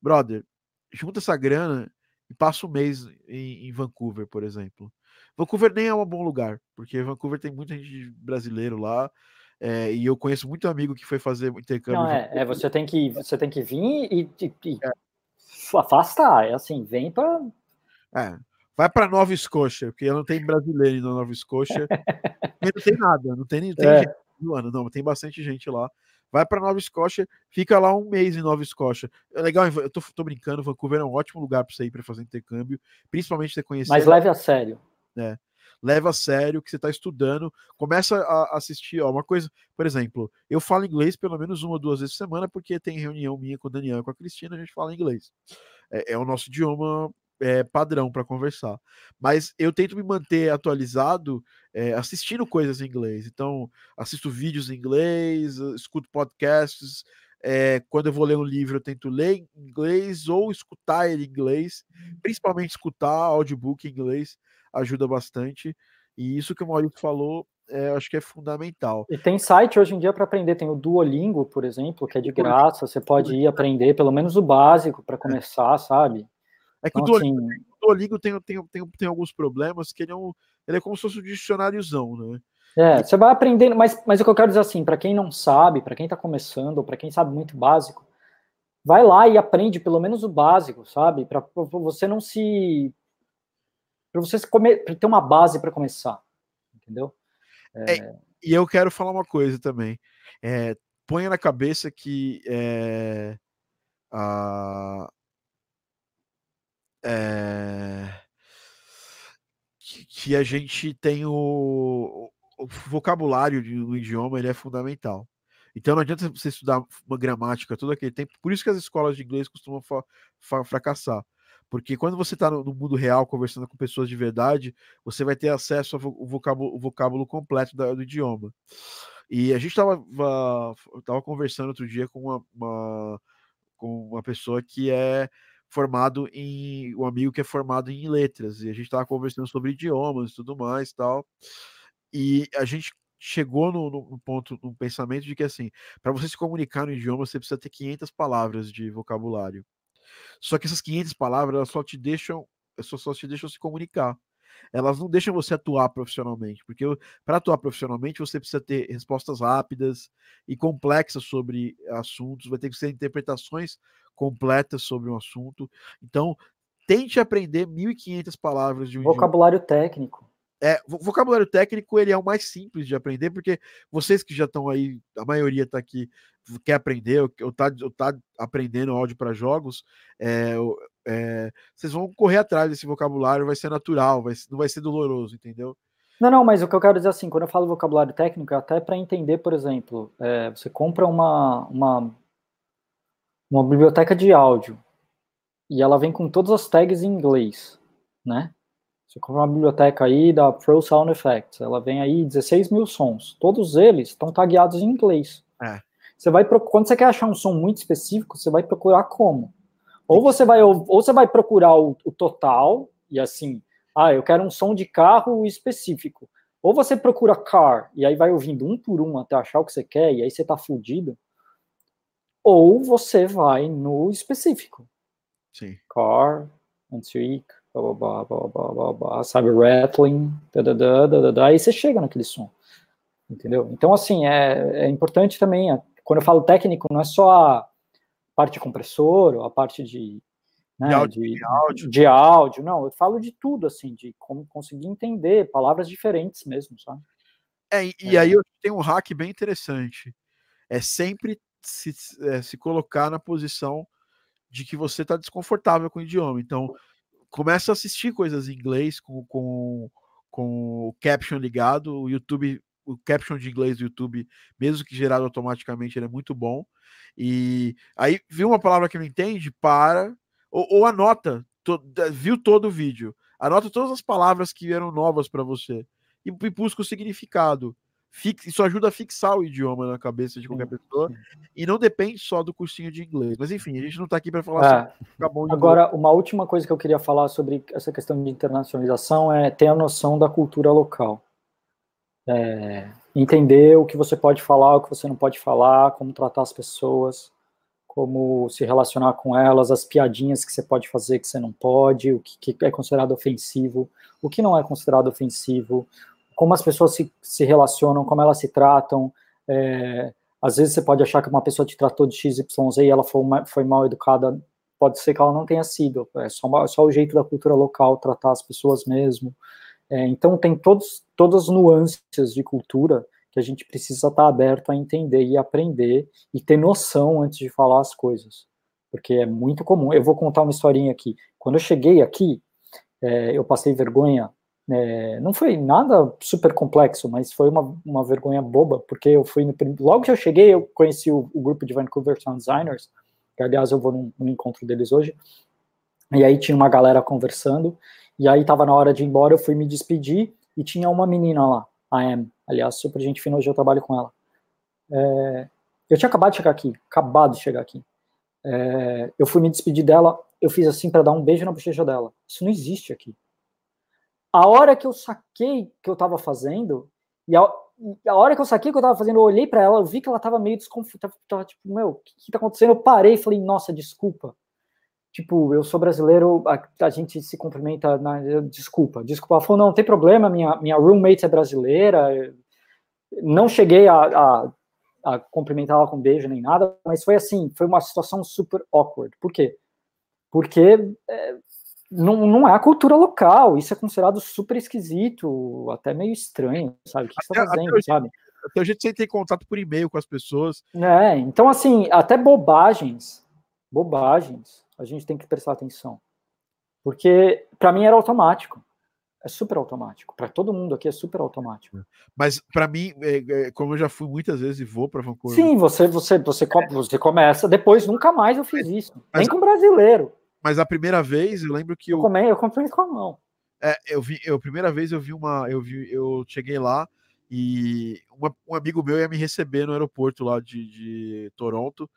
Brother, junta essa grana e passa um mês em, em Vancouver, por exemplo. Vancouver nem é um bom lugar, porque Vancouver tem muita gente brasileiro lá. É, e eu conheço muito amigo que foi fazer intercâmbio. Não, é, é, você tem que você tem que vir e, e, e é. afastar, é assim, vem para é. Vai para Nova Escócia, porque não tem brasileiro na Nova Escócia. não tem nada, não tem, tem é. gente ano, não, tem bastante gente lá. Vai para Nova Escócia, fica lá um mês em Nova Escócia. É legal, eu tô, tô brincando, Vancouver é um ótimo lugar para você ir para fazer intercâmbio, principalmente você conhecer. Mas leve a sério. É, leva a sério que você está estudando, começa a assistir, ó, uma coisa, por exemplo, eu falo inglês pelo menos uma ou duas vezes por semana, porque tem reunião minha com o Daniel e com a Cristina, a gente fala inglês. É, é o nosso idioma é, padrão para conversar. Mas eu tento me manter atualizado é, assistindo coisas em inglês. Então, assisto vídeos em inglês, escuto podcasts. É, quando eu vou ler um livro, eu tento ler em inglês ou escutar ele em inglês. Principalmente escutar audiobook em inglês ajuda bastante. E isso que o Maurício falou, é, acho que é fundamental. E tem site hoje em dia para aprender, tem o Duolingo, por exemplo, que é de graça, você pode ir aprender pelo menos o básico para começar, sabe? É que então, o, Duolingo, assim... o Duolingo tem, tem, tem, tem alguns problemas que ele é, um, ele é como se fosse um dicionáriozão, né? É, você vai aprendendo, mas, mas o que eu quero dizer assim, para quem não sabe, para quem está começando, ou para quem sabe muito básico, vai lá e aprende pelo menos o básico, sabe? Para você não se. Para você se come, ter uma base para começar, entendeu? É... É, e eu quero falar uma coisa também. É, ponha na cabeça que é, a, é, que, a gente tem o, o vocabulário do idioma ele é fundamental. Então não adianta você estudar uma gramática todo aquele tempo. Por isso que as escolas de inglês costumam fracassar. Porque quando você está no, no, mundo real conversando com pessoas de verdade, você vai ter acesso ao vocábulo, vocábulo completo da, do idioma. E a gente estava tava conversando outro dia com uma, uma, com uma pessoa que é formado em um amigo que é formado em letras e a gente estava conversando sobre idiomas e tudo mais tal e a gente chegou no, no ponto no pensamento de que assim para você se comunicar no idioma você precisa ter 500 palavras de vocabulário. Só que essas 500 palavras elas só te deixam só, só te deixam se comunicar elas não deixam você atuar profissionalmente, porque para atuar profissionalmente você precisa ter respostas rápidas e complexas sobre assuntos, vai ter que ser interpretações completas sobre um assunto. Então, tente aprender 1.500 palavras de um vocabulário idioma. técnico. É, vocabulário técnico ele é o mais simples de aprender, porque vocês que já estão aí, a maioria está aqui, quer aprender, ou está tá aprendendo áudio para jogos, é, é, vocês vão correr atrás desse vocabulário, vai ser natural, vai, não vai ser doloroso, entendeu? Não, não, mas o que eu quero dizer assim, quando eu falo vocabulário técnico, é até para entender, por exemplo, é, você compra uma, uma, uma biblioteca de áudio e ela vem com todas as tags em inglês, né? Você compra uma biblioteca aí da Pro Sound Effects, ela vem aí 16 mil sons. Todos eles estão tagueados em inglês. É. Você vai quando você quer achar um som muito específico, você vai procurar como? Ou você vai ou você vai procurar o, o total e assim, ah, eu quero um som de carro específico. Ou você procura car e aí vai ouvindo um por um até achar o que você quer e aí você tá fudido. Ou você vai no específico. Sim. Car, antique, blá, blá, blá, blá, blá, blá, sabe, rattling, da, da, da, da, da, aí você chega naquele som, entendeu? Então, assim, é, é importante também, quando eu falo técnico, não é só a parte de compressor, a parte de, né, de, áudio, de, de, áudio. de áudio, não, eu falo de tudo, assim, de como conseguir entender palavras diferentes mesmo, sabe? É, e, é. aí eu tenho um hack bem interessante, é sempre se, é, se colocar na posição de que você está desconfortável com o idioma, então começa a assistir coisas em inglês com, com, com o caption ligado. O YouTube, o caption de inglês do YouTube, mesmo que gerado automaticamente, ele é muito bom. E aí viu uma palavra que não entende, para ou, ou anota, to, viu todo o vídeo, anota todas as palavras que eram novas para você e, e busca o significado isso ajuda a fixar o idioma na cabeça de qualquer pessoa e não depende só do cursinho de inglês. Mas enfim, a gente não está aqui para falar é. sobre Agora, uma última coisa que eu queria falar sobre essa questão de internacionalização é ter a noção da cultura local. É, entender o que você pode falar, o que você não pode falar, como tratar as pessoas, como se relacionar com elas, as piadinhas que você pode fazer que você não pode, o que, que é considerado ofensivo, o que não é considerado ofensivo, como as pessoas se, se relacionam, como elas se tratam. É, às vezes você pode achar que uma pessoa te tratou de XYZ e ela foi, foi mal educada, pode ser que ela não tenha sido, é só, é só o jeito da cultura local tratar as pessoas mesmo. É, então tem todos, todas as nuances de cultura que a gente precisa estar aberto a entender e aprender e ter noção antes de falar as coisas, porque é muito comum. Eu vou contar uma historinha aqui. Quando eu cheguei aqui, é, eu passei vergonha é, não foi nada super complexo, mas foi uma, uma vergonha boba, porque eu fui no, logo que eu cheguei, eu conheci o, o grupo de Vancouver Sound Designers, que aliás eu vou no, no, encontro deles hoje, e aí tinha uma galera conversando, e aí tava na hora de ir embora, eu fui me despedir, e tinha uma menina lá, a Em, aliás, super gente fina, hoje eu trabalho com ela. É, eu tinha acabado de chegar aqui, acabado de chegar aqui. É, eu fui me despedir dela, eu fiz assim para dar um beijo na bochecha dela. Isso não existe aqui. A hora que eu saquei que eu estava fazendo, e a, a, hora que eu saquei que eu estava fazendo, eu olhei para ela, eu vi que ela estava meio desconfortável, tava tipo, meu, o que, que tá acontecendo? Eu parei e falei, nossa, desculpa. Tipo, eu sou brasileiro, a, a gente se cumprimenta, na, desculpa, desculpa. Ela falou, não, não tem problema, minha, minha roommate é brasileira, não cheguei a, a, a cumprimentar ela com beijo nem nada, mas foi assim, foi uma situação super awkward. Por quê? Porque é, não, não é a cultura local, isso é considerado super esquisito, até meio estranho, sabe? O que você está fazendo, até sabe? Até o jeito de você ter contato por e-mail com as pessoas. É, então assim, até bobagens, bobagens, a gente tem que prestar atenção. Porque para mim era automático. É super automático. Para todo mundo aqui é super automático. Mas para mim, é, é, como eu já fui muitas vezes e vou para Vancouver. Sim, você, você, você, você começa. Depois nunca mais eu fiz isso. Mas, Nem com brasileiro. Mas a primeira vez, eu lembro que eu. Eu, eu comprei com a mão. É, eu vi, eu, a primeira vez eu vi uma. Eu vi, eu cheguei lá E uma, um amigo meu ia me receber no aeroporto lá de, de Toronto.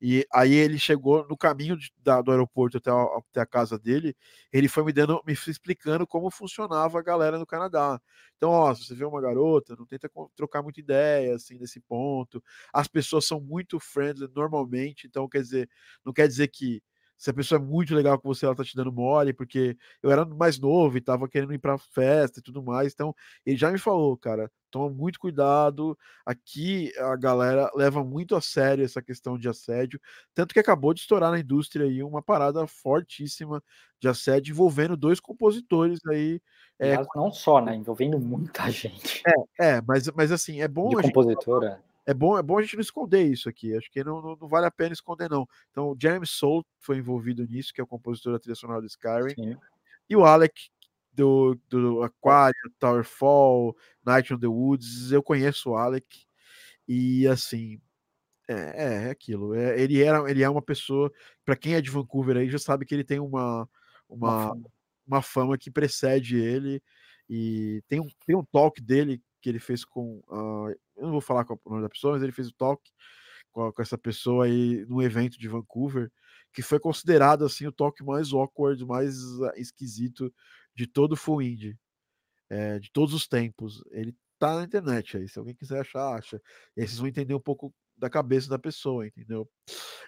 E aí ele chegou no caminho de, da, do aeroporto até a, até a, casa dele, ele foi me dando, me explicando como funcionava a galera no Canadá. Então, ó, se você vê uma garota, não tenta trocar muita ideia assim nesse ponto. As pessoas são muito friendly normalmente, então quer dizer, não quer dizer que se a pessoa é muito legal com você, ela tá te dando mole, porque eu era mais novo e tava querendo ir pra festa e tudo mais. Então, ele já me falou, cara, toma muito cuidado. Aqui a galera leva muito a sério essa questão de assédio, tanto que acabou de estourar na indústria aí uma parada fortíssima de assédio envolvendo dois compositores aí. É, não só, né? Envolvendo muita gente. É, é mas, mas assim, é bom. De compositora. Gente é bom, é bom a gente não esconder isso aqui. Acho que não, não, não, vale a pena esconder, não. Então, o Jeremy Soul foi envolvido nisso, que é o compositor da trilha sonora do Skyrim. Sim. E o Alec do, do Aquarium, Towerfall, Night on the Woods. Eu conheço o Alec. E assim. É, é, é aquilo. É, ele, era, ele é uma pessoa. Para quem é de Vancouver aí, já sabe que ele tem uma, uma, uma, uma fama que precede ele. E tem um, tem um talk dele que ele fez com. Uh, eu não vou falar com o nome da pessoa, mas ele fez o talk com, com, essa pessoa aí no evento de Vancouver, que foi considerado assim o talk mais awkward, mais uh, esquisito de todo o Full Indie, é, de todos os tempos. Ele tá na internet aí, se alguém quiser achar, acha. E aí vocês vão entender um pouco da cabeça da pessoa, entendeu?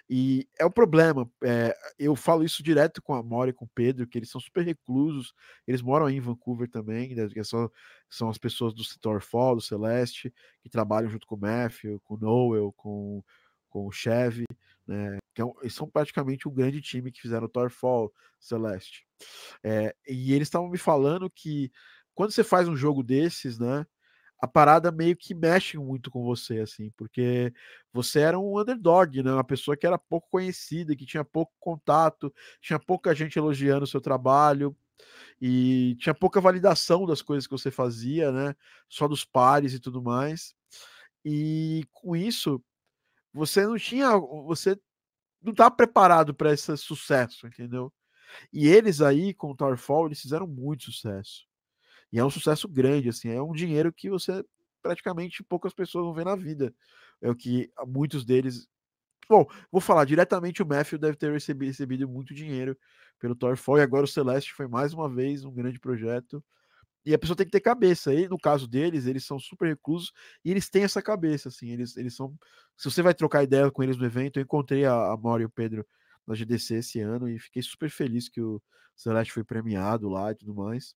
E é o problema. É, eu falo isso direto com a Mora e com o Pedro, que eles são super reclusos, eles moram aí em Vancouver também, né, que são, são as pessoas do Fall, do Celeste, que trabalham junto com o Matthew, com o Noel, com, com o Chevy, né? Que é um, eles são praticamente um grande time que fizeram o Fall, Celeste. É, e eles estavam me falando que quando você faz um jogo desses, né? A parada meio que mexe muito com você, assim, porque você era um underdog, né? Uma pessoa que era pouco conhecida, que tinha pouco contato, tinha pouca gente elogiando o seu trabalho e tinha pouca validação das coisas que você fazia, né? Só dos pares e tudo mais. E com isso, você não tinha, você não tá preparado para esse sucesso, entendeu? E eles aí com o Towerfall, eles fizeram muito sucesso. E é um sucesso grande, assim, é um dinheiro que você praticamente poucas pessoas vão ver na vida. É o que muitos deles. Bom, vou falar diretamente: o Matthew deve ter recebido, recebido muito dinheiro pelo Thorfall, e agora o Celeste foi mais uma vez um grande projeto. E a pessoa tem que ter cabeça. E no caso deles, eles são super reclusos e eles têm essa cabeça, assim. Eles, eles são. Se você vai trocar ideia com eles no evento, eu encontrei a, a e o Pedro na GDC esse ano e fiquei super feliz que o Celeste foi premiado lá e tudo mais.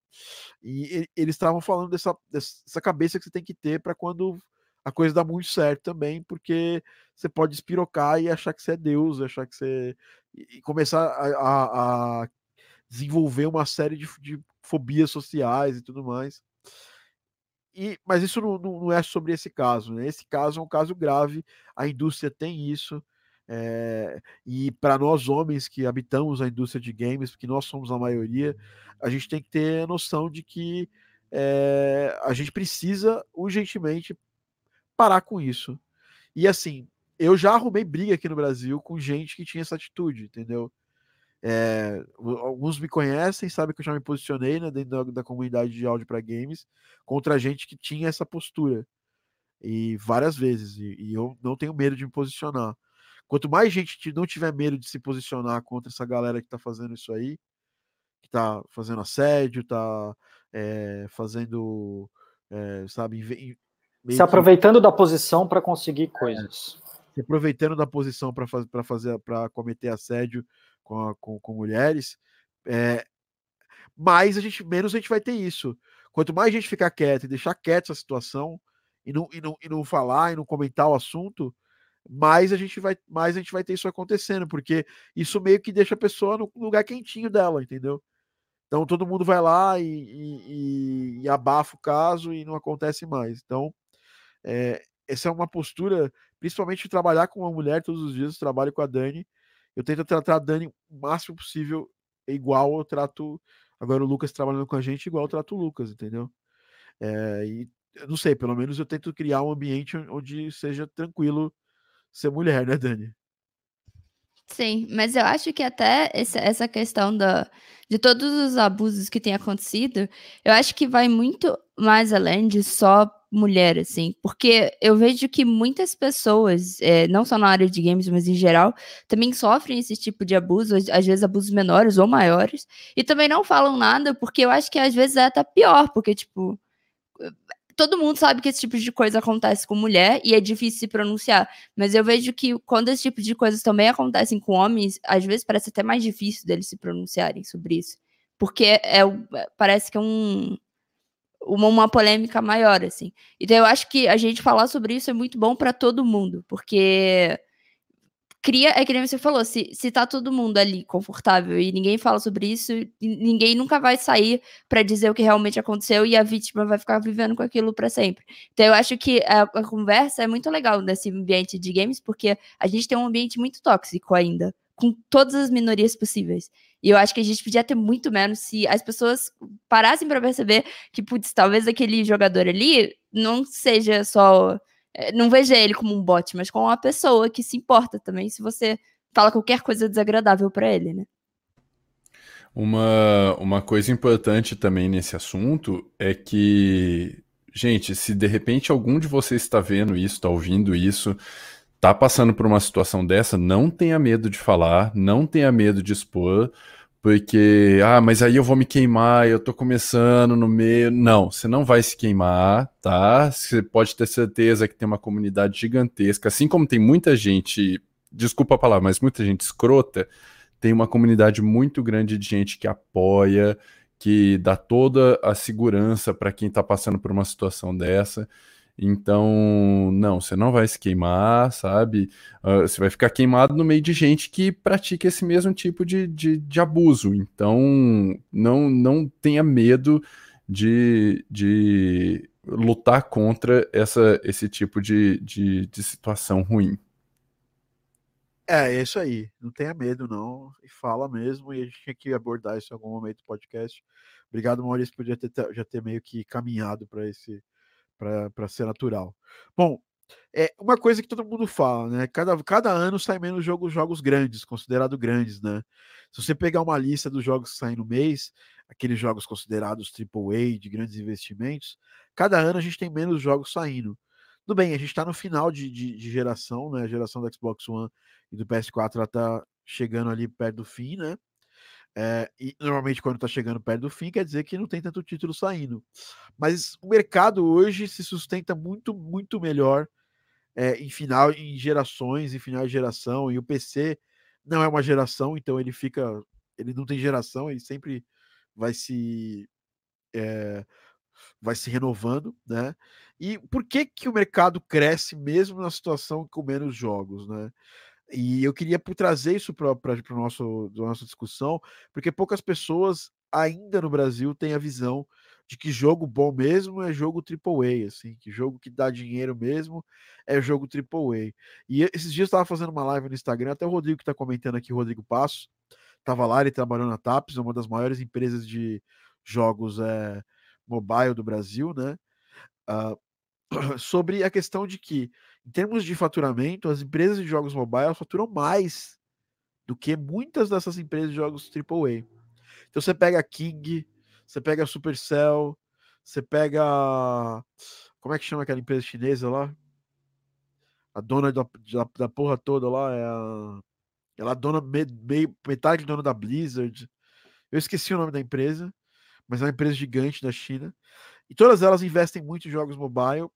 E, eles estavam falando dessa, dessa cabeça que você tem que ter para quando a coisa dá muito certo também, porque você pode espirocar e achar que você é Deus, achar que você. e começar a, a, a desenvolver uma série de, de, fobias sociais e tudo mais. E, mas isso não, não, é sobre esse caso, né? Esse caso é um caso grave, a indústria tem isso, é, e para nós homens que habitamos a indústria de games, porque nós somos a maioria, a gente tem que ter a noção de que é, a gente precisa urgentemente parar com isso. E assim, eu já arrumei briga aqui no Brasil com gente que tinha essa atitude, entendeu? É, alguns me conhecem, sabem que eu já me posicionei né, dentro da, da comunidade de áudio para games contra gente que tinha essa postura. E várias vezes. E, e eu não tenho medo de me posicionar. Quanto mais gente não tiver medo de se posicionar contra essa galera que está fazendo isso aí, que está fazendo assédio, está é, fazendo, é, sabe, se aproveitando que... da posição para conseguir coisas. É, se aproveitando da posição para fazer, para fazer, para cometer assédio com, a, com, com, mulheres, é, mais a gente, menos a gente vai ter isso. Quanto mais a gente ficar quieto e deixar quieta essa situação e não, e, não, e não falar e não comentar o assunto, mais a gente vai mais a gente vai ter isso acontecendo, porque isso meio que deixa a pessoa no lugar quentinho dela, entendeu? Então todo mundo vai lá e, e, e abafa o caso e não acontece mais. Então, é, essa é uma postura, principalmente trabalhar com uma mulher todos os dias, eu trabalho com a Dani. Eu tento tratar a Dani o máximo possível igual eu trato agora o Lucas trabalhando com a gente, igual eu trato o Lucas, entendeu? É, e não sei, pelo menos eu tento criar um ambiente onde seja tranquilo ser mulher, né, Dani? Sim, mas eu acho que até essa, questão da, de todos os abusos que tem acontecido, eu acho que vai muito mais além de só mulher, assim, porque eu vejo que muitas pessoas, é, não só na área de games, mas em geral, também sofrem esse tipo de abuso, às vezes abusos menores ou maiores, e também não falam nada, porque eu acho que às vezes é até pior, porque, tipo, todo mundo sabe que esse tipo de coisa acontece com mulher e é difícil se pronunciar. Mas eu vejo que quando esse tipo de coisas também acontecem com homens, às vezes parece até mais difícil deles se pronunciarem sobre isso. Porque é, é parece que é um, uma, uma polêmica maior, assim. Então eu acho que a gente falar sobre isso é muito bom para todo mundo, porque cria, é que nem você falou, se, se tá todo mundo ali confortável e ninguém fala sobre isso, ninguém nunca vai sair para dizer o que realmente aconteceu e a vítima vai ficar vivendo com aquilo para sempre. Então eu acho que a, a, conversa é muito legal nesse ambiente de games, porque a gente tem um ambiente muito tóxico ainda, com todas as minorias possíveis. E eu acho que a gente podia ter muito menos se as pessoas parassem para perceber que, putz, talvez aquele jogador ali não seja só não veja ele como um bot, mas como uma pessoa que se importa também se você fala qualquer coisa desagradável para ele, né? Uma, uma coisa importante também nesse assunto é que, gente, se de repente algum de vocês está vendo isso, está ouvindo isso, está passando por uma situação dessa, não tenha medo de falar, não tenha medo de expor, porque, ah, mas aí eu vou me queimar, eu tô começando no meio. Não, você não vai se queimar, tá? Você pode ter certeza que tem uma comunidade gigantesca, assim como tem muita gente, desculpa a palavra, mas muita gente escrota, tem uma comunidade muito grande de gente que apoia, que dá toda a segurança para quem tá passando por uma situação dessa. Então, não, você não vai se queimar, sabe? Uh, você vai ficar queimado no meio de gente que pratica esse mesmo tipo de, de, de abuso. Então, não, não tenha medo de, de lutar contra essa, esse tipo de, de, de situação ruim. É, é isso aí. Não tenha medo, não. E fala mesmo. E a gente tinha que abordar isso em algum momento do podcast. Obrigado, Maurício, por já ter, já ter meio que caminhado para esse para ser natural. Bom, é uma coisa que todo mundo fala, né? Cada, cada ano sai menos jogos, jogos grandes, considerados grandes, né? Se você pegar uma lista dos jogos que saem no mês, aqueles jogos considerados AAA, de grandes investimentos, cada ano a gente tem menos jogos saindo. Tudo bem, a gente está no final de, de, de, geração, né? A geração do Xbox One e do PS4 ela tá chegando ali perto do fim, né? É, e normalmente, quando está chegando perto do fim, quer dizer que não tem tanto título saindo. Mas o mercado hoje se sustenta muito, muito melhor é, em final, em gerações, em final de geração. E o PC não é uma geração, então ele fica. Ele não tem geração, ele sempre vai se. É, vai se renovando, né? E por que que o mercado cresce mesmo na situação com menos jogos, né? E eu queria trazer isso para a nossa discussão, porque poucas pessoas ainda no Brasil têm a visão de que jogo bom mesmo é jogo AAA, assim, que jogo que dá dinheiro mesmo é jogo AAA. E esses dias eu estava fazendo uma live no Instagram, até o Rodrigo que está comentando aqui, Rodrigo Passo, estava lá, ele trabalhou na TAPS, uma das maiores empresas de jogos é, mobile do Brasil, né? Uh, sobre a questão de que, em termos de faturamento, as empresas de jogos mobile faturam mais do que muitas dessas empresas de jogos AAA. Então você pega a King, você pega a Supercell, você pega. Como é que chama aquela empresa chinesa lá? A dona da, da, da porra toda lá é a. Ela é dona, metade dona da Blizzard. Eu esqueci o nome da empresa, mas é uma empresa gigante da China. E todas elas investem muito em jogos mobile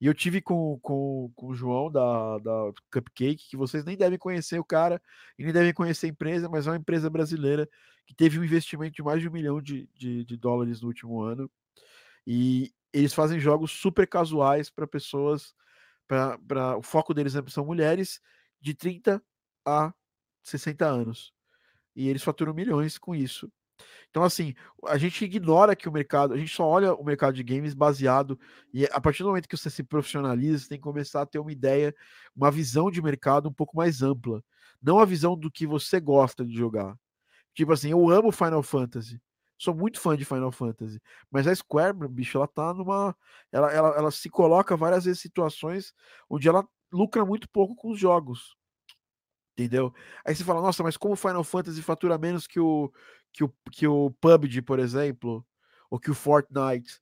e eu tive com, com, com o João da, da Cupcake, que vocês nem devem conhecer o cara e nem devem conhecer a empresa, mas é uma empresa brasileira que teve um investimento de mais de um milhão de, de, de dólares no último ano. E eles fazem jogos super casuais para pessoas. Pra, o foco deles é, são mulheres de 30 a 60 anos. E eles faturam milhões com isso. Então, assim, a gente ignora que o mercado, a gente só olha o mercado de games baseado, e a partir do momento que você se profissionaliza, você tem que começar a ter uma ideia, uma visão de mercado um pouco mais ampla. Não a visão do que você gosta de jogar. Tipo assim, eu amo Final Fantasy. Sou muito fã de Final Fantasy. Mas a Square, bicho, ela tá numa. Ela, ela, ela se coloca várias vezes situações onde ela lucra muito pouco com os jogos. Entendeu? Aí você fala, nossa, mas como Final Fantasy fatura menos que o, que o, que o PUBG, por exemplo, ou que o Fortnite?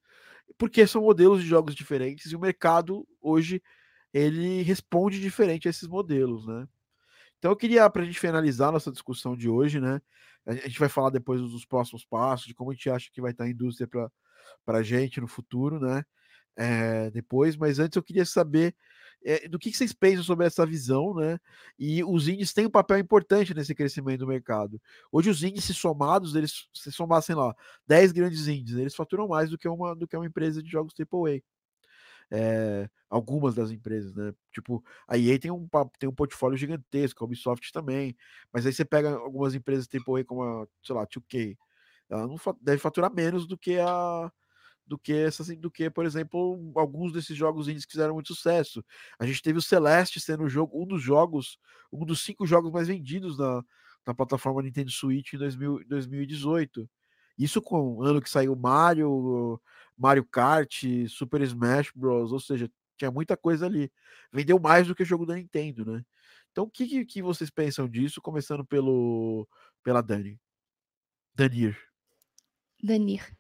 Porque são modelos de jogos diferentes e o mercado hoje ele responde diferente a esses modelos, né? Então eu queria, para a gente finalizar nossa discussão de hoje, né? A gente vai falar depois dos próximos passos, de como a gente acha que vai estar a indústria para a gente no futuro, né? É, depois, mas antes eu queria saber é, do que, que, vocês pensam sobre essa visão, né? E os índices têm um papel importante nesse crescimento do mercado. Hoje os índices somados, eles se somassem lá 10 grandes índices, eles faturam mais do que uma do que uma empresa de jogos AAA. É, algumas das empresas, né? Tipo, a EA tem um, tem um portfólio gigantesco, a Ubisoft também, mas aí você pega algumas empresas AAA como a, sei lá, 2K, ela não deve faturar menos do que a do que essas, do que, por exemplo, alguns desses jogos indies que fizeram muito sucesso. A gente teve o Celeste sendo o jogo, um dos jogos, um dos cinco jogos mais vendidos na, na plataforma Nintendo Switch em 2000, 2018. Isso com o ano que saiu Mario, Mario Kart, Super Smash Bros. Ou seja, tinha muita coisa ali. Vendeu mais do que o jogo da Nintendo, né? Então, o que, que vocês pensam disso? Começando pelo pela Dani. Danir. Danir.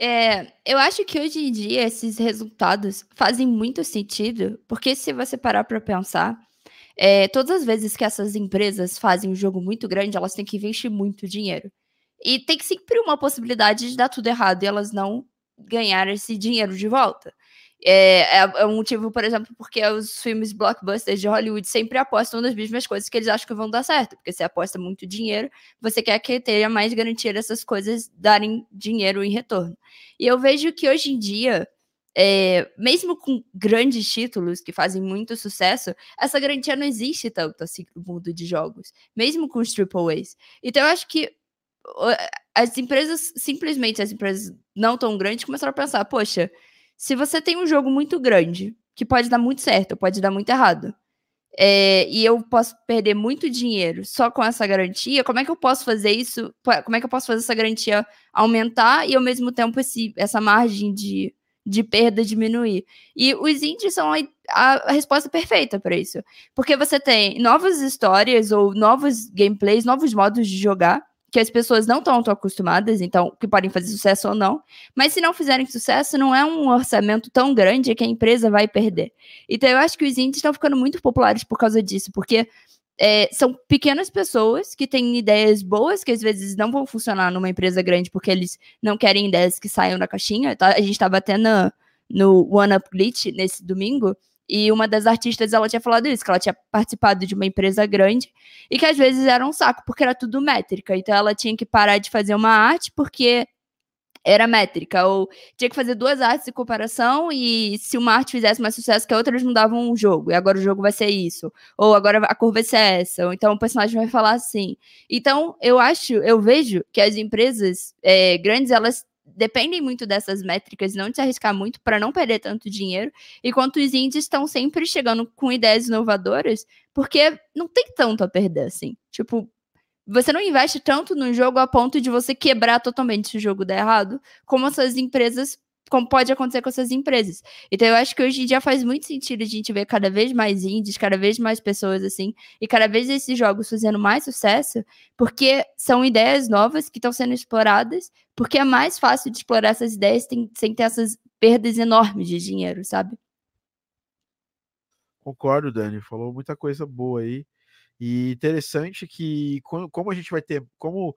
É, eu acho que hoje em dia esses resultados fazem muito sentido, porque se você parar para pensar, é, todas as vezes que essas empresas fazem um jogo muito grande, elas têm que investir muito dinheiro. E tem sempre uma possibilidade de dar tudo errado e elas não ganhar esse dinheiro de volta. É, é, é, um motivo, por exemplo, porque os filmes blockbusters de Hollywood sempre apostam nas mesmas coisas que eles acham que vão dar certo. Porque você aposta muito dinheiro, você quer que tenha mais garantia dessas coisas darem dinheiro em retorno. E eu vejo que hoje em dia, é, mesmo com grandes títulos que fazem muito sucesso, essa garantia não existe tanto assim no mundo de jogos, mesmo com os AAAs. Então eu acho que as empresas, simplesmente as empresas não tão grandes, começaram a pensar: poxa se você tem um jogo muito grande, que pode dar muito certo, pode dar muito errado, é, e eu posso perder muito dinheiro só com essa garantia, como é que eu posso fazer isso? Como é que eu posso fazer essa garantia aumentar e ao mesmo tempo esse, essa margem de, de perda diminuir? E os indies são a, a resposta perfeita para isso. Porque você tem novas histórias ou novos gameplays, novos modos de jogar que as pessoas não estão tão acostumadas, então, que podem fazer sucesso ou não. Mas se não fizerem sucesso, não é um orçamento tão grande que a empresa vai perder. Então, eu acho que os indies estão ficando muito populares por causa disso, porque é, são pequenas pessoas que têm ideias boas, que às vezes não vão funcionar numa empresa grande, porque eles não querem ideias que saiam da caixinha. Tá? A gente estava até no, no One Up Glitch nesse domingo, e uma das artistas, ela tinha falado isso, que ela tinha participado de uma empresa grande e que às vezes era um saco, porque era tudo métrica. Então ela tinha que parar de fazer uma arte porque era métrica, ou tinha que fazer duas artes em comparação e se uma arte fizesse mais sucesso que a outra, eles mudavam o jogo, e agora o jogo vai ser isso, ou agora a cor vai ser essa, ou então o personagem vai falar assim. Então, eu acho, eu vejo que as empresas é, grandes, elas dependem muito dessas métricas, não de se arriscar muito para não perder tanto dinheiro, enquanto os indies estão sempre chegando com ideias inovadoras, porque não tem tanto a perder assim. Tipo, você não investe tanto no jogo a ponto de você quebrar totalmente se o jogo der errado, como essas empresas como pode acontecer com essas empresas. Então eu acho que hoje em dia faz muito sentido a gente ver cada vez mais indies, cada vez mais pessoas assim, e cada vez esses jogos fazendo mais sucesso, porque são ideias novas que estão sendo exploradas, porque é mais fácil de explorar essas ideias sem, ter essas perdas enormes de dinheiro, sabe? Concordo, Dani, falou muita coisa boa aí. E interessante que como a gente vai ter, como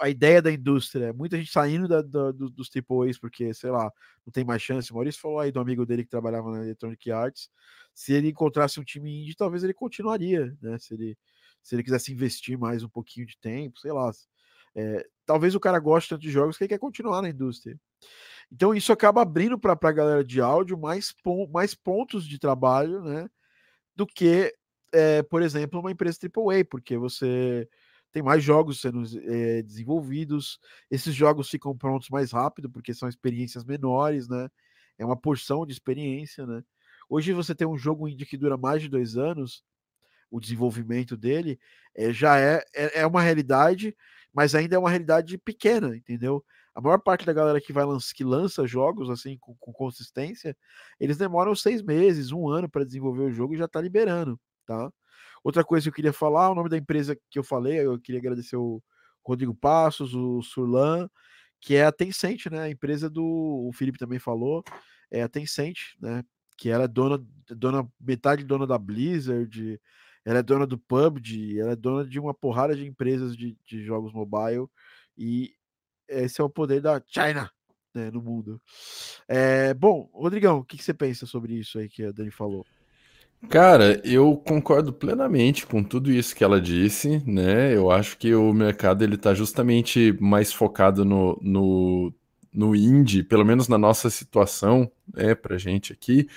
a ideia da indústria, muita gente saindo da, da, dos AAAs porque, sei lá, não tem mais chance. O Maurício falou aí do amigo dele que trabalhava na Electronic Arts. Se ele encontrasse um time indie, talvez ele continuaria, né? Se ele, se ele quisesse investir mais um pouquinho de tempo, sei lá. É, talvez o cara goste tanto de jogos que ele quer continuar na indústria. Então isso acaba abrindo para a galera de áudio mais, pon mais pontos de trabalho, né? Do que, é, por exemplo, uma empresa AAA, porque você tem mais jogos sendo é, desenvolvidos, esses jogos ficam prontos mais rápido, porque são experiências menores, né? É uma porção de experiência, né? Hoje você tem um jogo indie que dura mais de dois anos, o desenvolvimento dele é, já é, é, é uma realidade, mas ainda é uma realidade pequena, entendeu? A maior parte da galera que vai lança, que lança jogos assim com, com consistência, eles demoram seis meses, um ano para desenvolver o jogo e já está liberando, tá? Outra coisa que eu queria falar, o nome da empresa que eu falei, eu queria agradecer o Rodrigo Passos, o Surlan, que é a Tencent, né? A empresa do. O Felipe também falou, é a Tencent, né? Que ela é dona, dona metade dona da Blizzard, ela é dona do PUBG, ela é dona de uma porrada de empresas de, de jogos mobile, e esse é o poder da China né, no mundo. É, bom, Rodrigão, o que, que você pensa sobre isso aí que a Dani falou? Cara, eu concordo plenamente com tudo isso que ela disse, né? Eu acho que o mercado ele tá justamente mais focado no, no, no indie, pelo menos na nossa situação, né, pra gente aqui,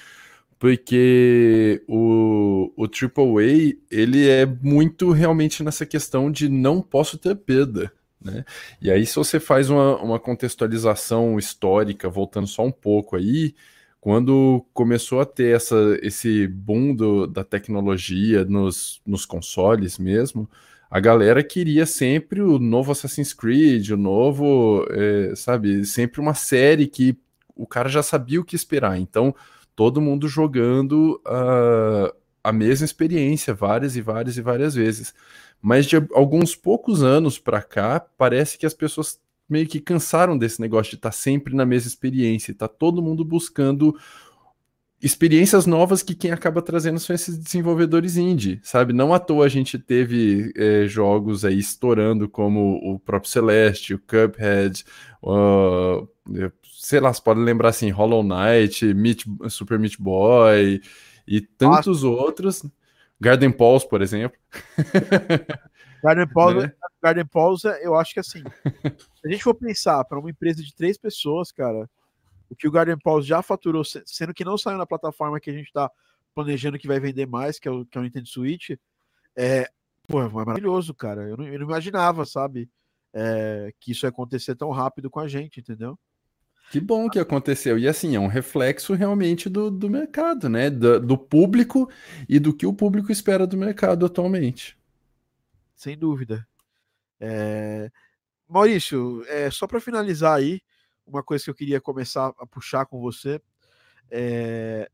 porque o, o AAA, ele é muito realmente nessa questão de não posso ter perda, né? E aí se você faz uma, uma contextualização histórica, voltando só um pouco aí, quando começou a ter essa, esse boom do, da tecnologia nos, nos consoles mesmo, a galera queria sempre o novo Assassin's Creed, o novo, é, sabe, sempre uma série que o cara já sabia o que esperar. Então, todo mundo jogando uh, a mesma experiência várias e várias e várias vezes. Mas de alguns poucos anos para cá, parece que as pessoas meio que cansaram desse negócio de estar tá sempre na mesma experiência. Tá todo mundo buscando experiências novas que quem acaba trazendo são esses desenvolvedores indie, sabe? Não à toa a gente teve é, jogos aí estourando como o próprio Celeste, o Cuphead, uh, sei lá, você pode lembrar assim, Hollow Knight, Meat, Super Meat Boy e tantos Nossa. outros. Garden Pulse, por exemplo. Garden Pause, né? Garden Pause, eu acho que assim, se a gente for pensar para uma empresa de três pessoas, cara, o que o Garden Pause já faturou, sendo que não saiu na plataforma que a gente está planejando que vai vender mais, que é o, que é o Nintendo Switch, é, pô, é maravilhoso, cara. Eu não, eu não imaginava, sabe, é, que isso ia acontecer tão rápido com a gente, entendeu? Que bom que aconteceu. E assim, é um reflexo realmente do, do mercado, né? Do, do público e do que o público espera do mercado atualmente sem dúvida. É... Maurício, é, só para finalizar aí, uma coisa que eu queria começar a puxar com você. É...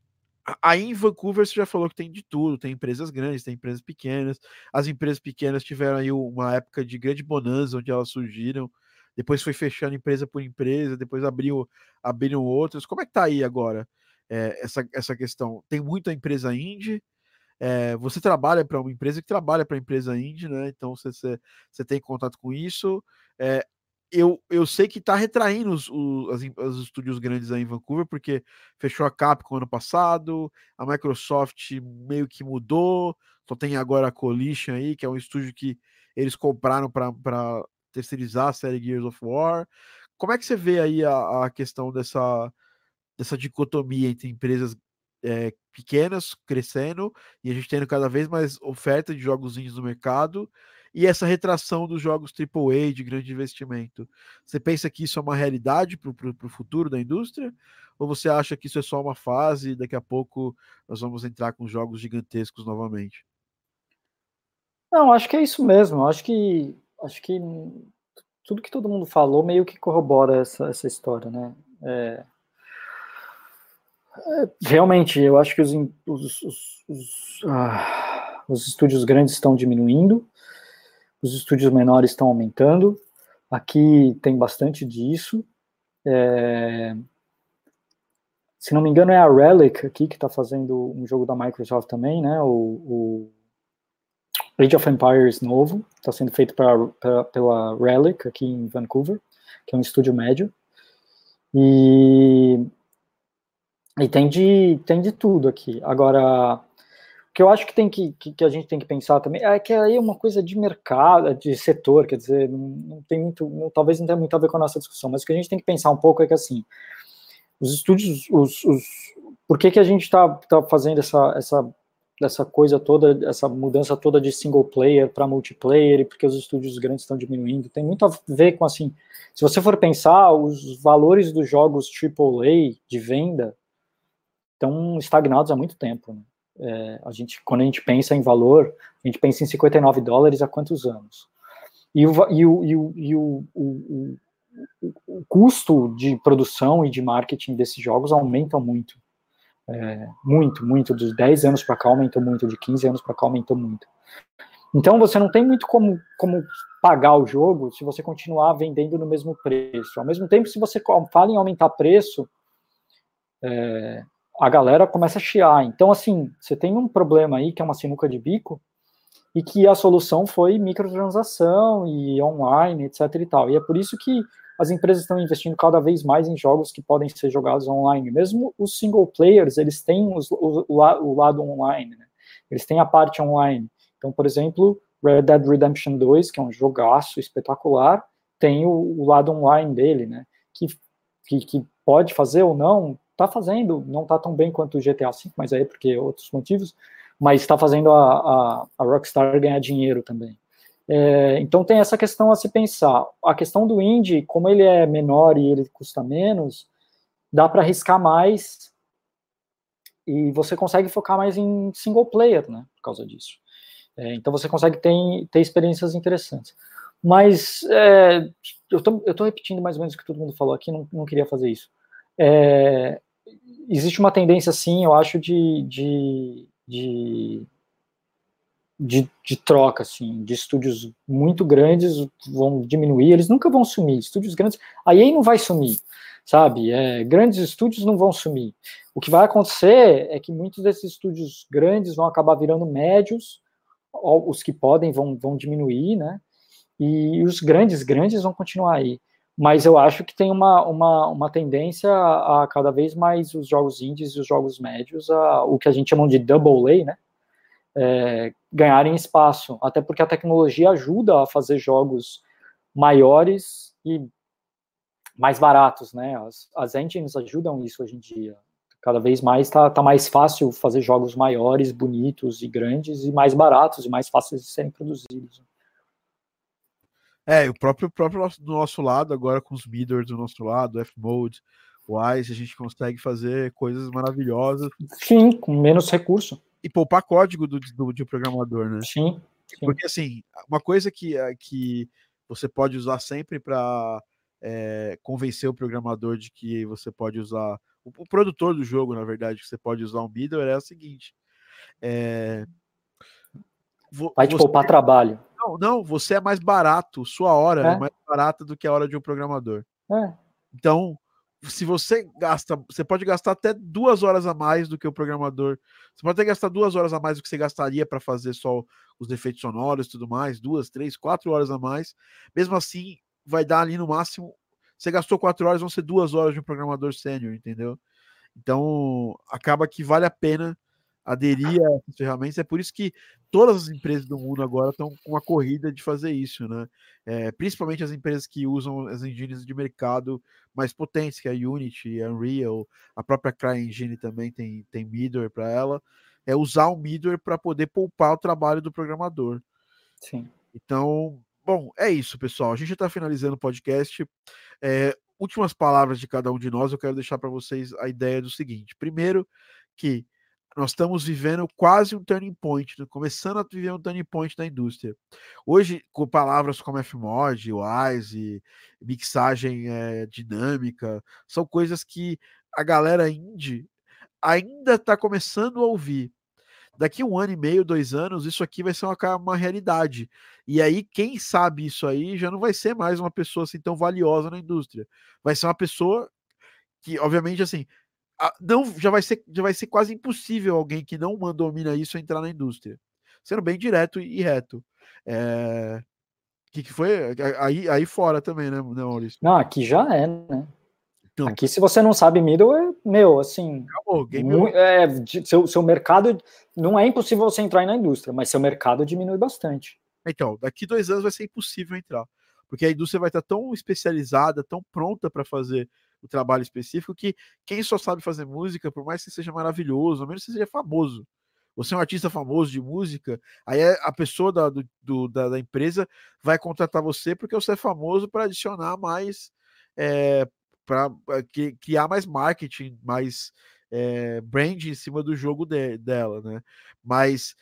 Aí em Vancouver você já falou que tem de tudo, tem empresas grandes, tem empresas pequenas. As empresas pequenas tiveram aí uma época de grande bonança onde elas surgiram. Depois foi fechando empresa por empresa, depois abriu, abriram outras. Como é que tá aí agora é, essa, essa questão? Tem muita empresa indie, é, você trabalha para uma empresa que trabalha para a empresa indie, né? Então você, você, você, tem contato com isso. É, eu, eu sei que está retraindo os, os, os, estúdios grandes aí em Vancouver, porque fechou a Capcom ano passado, a Microsoft meio que mudou, só tem agora a Coalition aí, que é um estúdio que eles compraram para terceirizar a série Gears of War. Como é que você vê aí a, a questão dessa, dessa dicotomia entre empresas é, pequenas crescendo e a gente tendo cada vez mais oferta de jogos no mercado e essa retração dos jogos AAA de grande investimento. Você pensa que isso é uma realidade para o futuro da indústria? Ou você acha que isso é só uma fase e daqui a pouco nós vamos entrar com jogos gigantescos novamente? Não, acho que é isso mesmo. Acho que acho que tudo que todo mundo falou meio que corrobora essa, essa história, né? É, Realmente, eu acho que os, os, os, os, ah, os estúdios grandes estão diminuindo, os estúdios menores estão aumentando. Aqui tem bastante disso. É, se não me engano, é a Relic aqui que está fazendo um jogo da Microsoft também, né? O, o Age of Empires novo, está sendo feito pra, pra, pela Relic aqui em Vancouver, que é um estúdio médio. E e tem de, tem de tudo aqui. Agora, o que eu acho que, tem que, que, que, a gente tem que pensar também é que aí é uma coisa de mercado, de setor, quer dizer, não, tem muito, não, talvez não tenha muito a ver com a nossa discussão, mas o que a gente tem que pensar um pouco é que assim, os estúdios, os, os por que, que a gente está tá fazendo essa, essa, essa coisa toda, essa mudança toda de single player para multiplayer, e porque os estúdios grandes estão diminuindo, tem muito a ver com assim, se você for pensar, os valores dos jogos AAA de venda estão estagnados há muito tempo. Né? É, a gente, quando a gente pensa em valor, a gente pensa em 59 dólares há quantos anos? E o, e o, e o, e o, o, o custo de produção e de marketing desses jogos aumenta muito. É, muito, muito. Dos 10 anos para cá aumentou muito, de 15 anos para cá aumentou muito. Então você não tem muito como, como pagar o jogo se você continuar vendendo no mesmo preço. Ao mesmo tempo, se você fala em aumentar preço, é, a galera começa a chiar. Então, assim, você tem um problema aí que é uma sinuca de bico e que a solução foi microtransação e online, etc e tal. E é por isso que as empresas estão investindo cada vez mais em jogos que podem ser jogados online. Mesmo os single players, eles têm os, o, o, lado online, né? eles têm a parte online. Então, por exemplo, Red Dead Redemption 2, que é um jogaço espetacular, tem o, o lado online dele, né? Que, que, que, pode fazer ou não, está fazendo, não está tão bem quanto o GTA V, mas aí é porque outros motivos, mas está fazendo a, a, a, Rockstar ganhar dinheiro também. É, então tem essa questão a se pensar. A questão do indie, como ele é menor e ele custa menos, dá para arriscar mais e você consegue focar mais em single player, né, por causa disso. É, então você consegue ter, ter experiências interessantes. Mas é, eu estou repetindo mais ou menos o que todo mundo falou aqui, não, não queria fazer isso. É, existe uma tendência, sim, eu acho, de, de, de, de, de troca, assim, de estúdios muito grandes vão diminuir, eles nunca vão sumir. Estúdios grandes, a EA não vai sumir, sabe? É, grandes estúdios não vão sumir. O que vai acontecer é que muitos desses estúdios grandes vão acabar virando médios, os que podem vão, vão diminuir, né? E os grandes, grandes vão continuar aí. Mas eu acho que tem uma, uma, uma tendência a, a cada vez mais os jogos indies e os jogos médios, a, o que a gente chama de double A, né? É, ganharem espaço. Até porque a tecnologia ajuda a fazer jogos maiores e mais baratos, né? As, as engines ajudam isso hoje em dia cada vez mais está tá mais fácil fazer jogos maiores, bonitos e grandes e mais baratos e mais fáceis de serem produzidos. É, o próprio, próprio do nosso lado, agora com os miders do nosso lado, F-Mode, Wise, a gente consegue fazer coisas maravilhosas. Sim, com menos recurso. E poupar código do, do, do programador, né? Sim, sim. Porque, assim, uma coisa que, eh, que você pode usar sempre para é, eh, convencer o programador de que você pode usar o, o, produtor do jogo, na verdade, que você pode usar um middleware é o seguinte. É, Vai te você, poupar trabalho. Não, não, você é mais barato, sua hora é, é mais barata do que a hora de um programador. É. Então, se você gasta, você pode gastar até duas horas a mais do que o programador. Você pode até gastar duas horas a mais do que você gastaria para fazer só os efeitos sonoros e tudo mais, duas, três, quatro horas a mais. Mesmo assim, vai dar ali no máximo você gastou quatro horas, vão ser duas horas de um programador sênior, entendeu? Então, acaba que vale a pena aderir a essas ferramentas. É por isso que todas as empresas do mundo agora estão com uma corrida de fazer isso, né? É, principalmente as empresas que usam as engines de mercado mais potentes, que é a Unity, a Unreal, a própria CryEngine também tem, tem middleware para ela. É usar o middleware para poder poupar o trabalho do programador. Sim. Então, Bom, é isso, pessoal. A gente já está finalizando o podcast. É, últimas palavras de cada um de nós, eu quero deixar para vocês a ideia do seguinte: primeiro, que nós estamos vivendo quase um turning point, né? começando a viver um turning point da indústria. Hoje, com palavras como Fmod, WISE, mixagem é, dinâmica, são coisas que a galera indie ainda está começando a ouvir daqui um ano e meio, dois anos, isso aqui vai ser uma, uma realidade. E aí, quem sabe isso aí já não vai ser mais uma pessoa assim tão valiosa na indústria. Vai ser uma pessoa que, obviamente, assim, não já vai ser já vai ser quase impossível alguém que não domina isso entrar na indústria. Sendo bem direto e reto. É... O que, que foi? Aí, aí fora também, né, né Maurício? Não, aqui já é, né? Então, Aqui, se você não sabe middle, é meu, assim. Acabou, muito, é, seu, seu mercado. Não é impossível você entrar na indústria, mas seu mercado diminui bastante. Então, daqui dois anos vai ser impossível entrar. Porque a indústria vai estar tão especializada, tão pronta para fazer o trabalho específico, que quem só sabe fazer música, por mais que seja maravilhoso, ao menos que seja famoso, você é um artista famoso de música, aí é a pessoa da, do, do, da, da, empresa vai contratar você porque você é famoso para adicionar mais é, para eh, criar mais marketing, mais é, brand em cima do jogo de, dela, né? Mas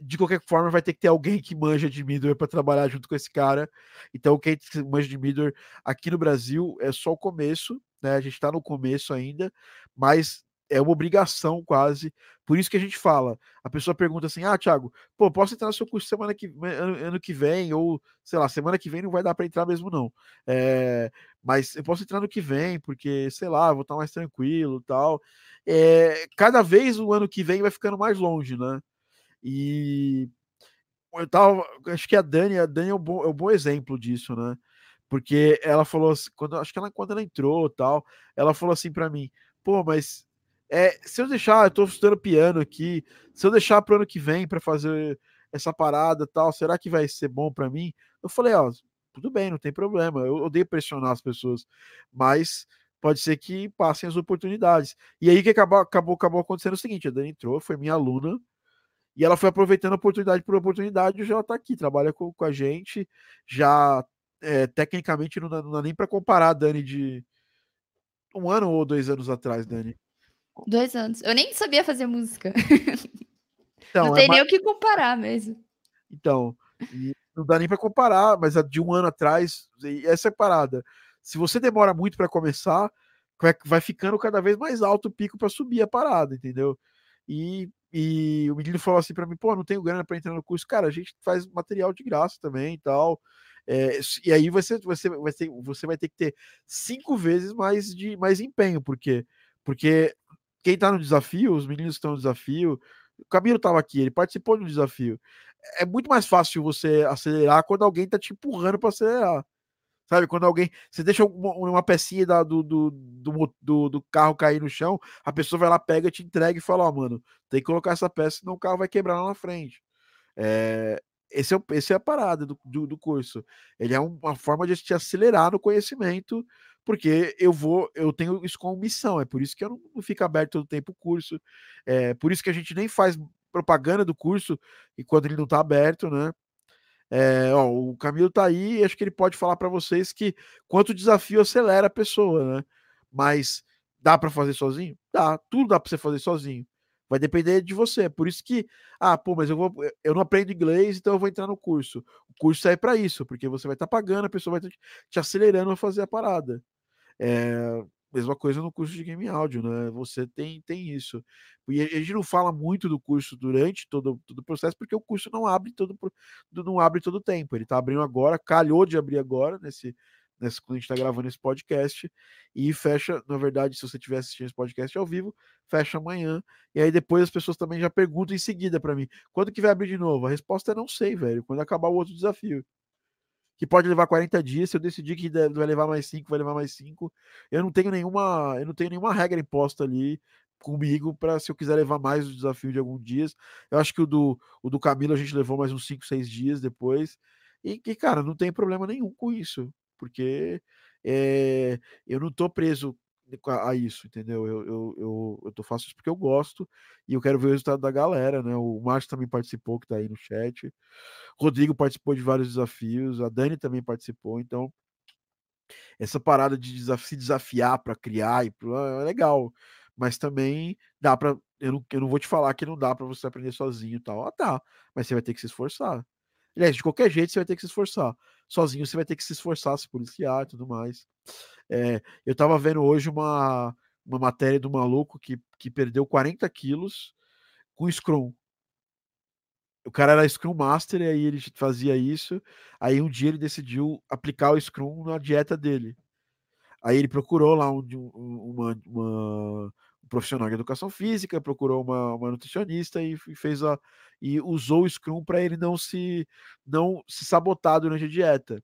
de qualquer forma vai ter que ter alguém que manja de middleware para trabalhar junto com esse cara. Então quem manja de middleware aqui no Brasil é só o começo, né? A gente está no começo ainda, mas é uma obrigação quase. Por isso que a gente fala. A pessoa pergunta assim: ah, Thiago, pô, posso entrar no seu curso semana que ano, ano que vem? Ou, sei lá, semana que vem não vai dar para entrar mesmo, não. É, mas eu posso entrar no que vem, porque, sei lá, vou estar mais tranquilo tal. É, cada vez o ano que vem vai ficando mais longe, né? E eu tava. Acho que a Dani, a Dani é um bom, é um bom exemplo disso, né? Porque ela falou assim, quando, acho que ela, quando ela entrou tal, ela falou assim para mim, pô, mas é, se eu deixar, eu tô estudando piano aqui, se eu deixar pro ano que vem para fazer essa parada tal, será que vai ser bom para mim? Eu falei, ó, tudo bem, não tem problema, eu odeio pressionar as pessoas, mas pode ser que passem as oportunidades. E aí que acabou, acabou, acabou acontecendo o seguinte: a Dani entrou, foi minha aluna, e ela foi aproveitando oportunidade por oportunidade, já está aqui, trabalha com, com, a gente, já é, tecnicamente não dá, não dá nem para comparar a Dani de um ano ou dois anos atrás, Dani. Dois anos. Eu nem sabia fazer música. Então, não é tem é nem mais... o que comparar mesmo. Então, não dá nem para comparar, mas a de um ano atrás, essa é parada. Se você demora muito para começar, vai ficando cada vez mais alto o pico para subir a parada, entendeu? E, e o menino falou assim para mim: pô, não tenho grana para entrar no curso. Cara, a gente faz material de graça também e tal. É, e aí você, você, vai ter, você vai ter que ter cinco vezes mais de mais empenho, porque porque quem está no desafio, os meninos estão no desafio, o Camilo estava aqui, ele participou do desafio. É muito mais fácil você acelerar quando alguém está te empurrando para acelerar. Sabe, quando alguém. Você deixa uma, uma pecinha da, do, do, do, do, carro cair no chão, a pessoa vai lá, pega, te entrega e fala: Ó, oh, mano, tem que colocar essa peça, senão o carro vai quebrar lá na frente. É, esse, é, esse é a parada do, do, do curso. Ele é uma forma de te acelerar no conhecimento porque eu vou, eu tenho isso como missão, é por isso que eu não, não fico aberto todo tempo o curso, é por isso que a gente nem faz propaganda do curso enquanto ele não está aberto, né? É, ó, o Camilo tá aí acho que ele pode falar para vocês que quanto desafio acelera a pessoa, né? Mas dá para fazer sozinho? Dá, tudo dá para você fazer sozinho. Vai depender de você. Por isso que, ah, pô, mas eu vou, eu não aprendo inglês, então eu vou entrar no curso. O curso é para isso, porque você vai estar tá pagando, a pessoa vai tá te acelerando a fazer a parada. É, mesma coisa no curso de game áudio, né? Você tem, tem isso. E a gente não fala muito do curso durante todo, todo o processo, porque o curso não abre todo não abre todo o tempo. Ele está abrindo agora, calhou de abrir agora nesse nesse, quando a gente está gravando esse podcast, e fecha, na verdade, se você estiver assistindo esse podcast ao vivo, fecha amanhã, e aí depois as pessoas também já perguntam em seguida para mim, quando que vai abrir de novo? A resposta é não sei, velho, quando acabar o outro desafio. Que pode levar 40 dias, se eu decidir que vai levar mais 5, vai levar mais 5. Eu não tenho nenhuma, eu não tenho nenhuma regra imposta ali comigo para se eu quiser levar mais o desafio de alguns dias. Eu acho que o do, o do Camilo a gente levou mais uns 5, 6 dias depois. E que, cara, não tem problema nenhum com isso porque é, eu não tô preso a, isso, entendeu? Eu, eu, eu, eu tô fazendo isso porque eu gosto e eu quero ver o resultado da galera, né? O Márcio também participou, que tá aí no chat. O Rodrigo participou de vários desafios, a Dani também participou, então essa parada de se desafiar para criar e é legal, mas também dá para eu não, eu não vou te falar que não dá para você aprender sozinho e tal. Ah, tá, mas você vai ter que se esforçar. Aliás, de qualquer jeito você vai ter que se esforçar. Sozinho você vai ter que se esforçar, se policiar e tudo mais. É, eu tava vendo hoje uma, uma matéria do maluco que, que perdeu 40 quilos com Scrum. O cara era Scrum Master e aí ele fazia isso. Aí um dia ele decidiu aplicar o Scrum na dieta dele. Aí ele procurou lá um, uma, uma profissional de educação física, procurou uma, uma nutricionista e, fez a e usou o Scrum para ele não se não se sabotar durante a dieta.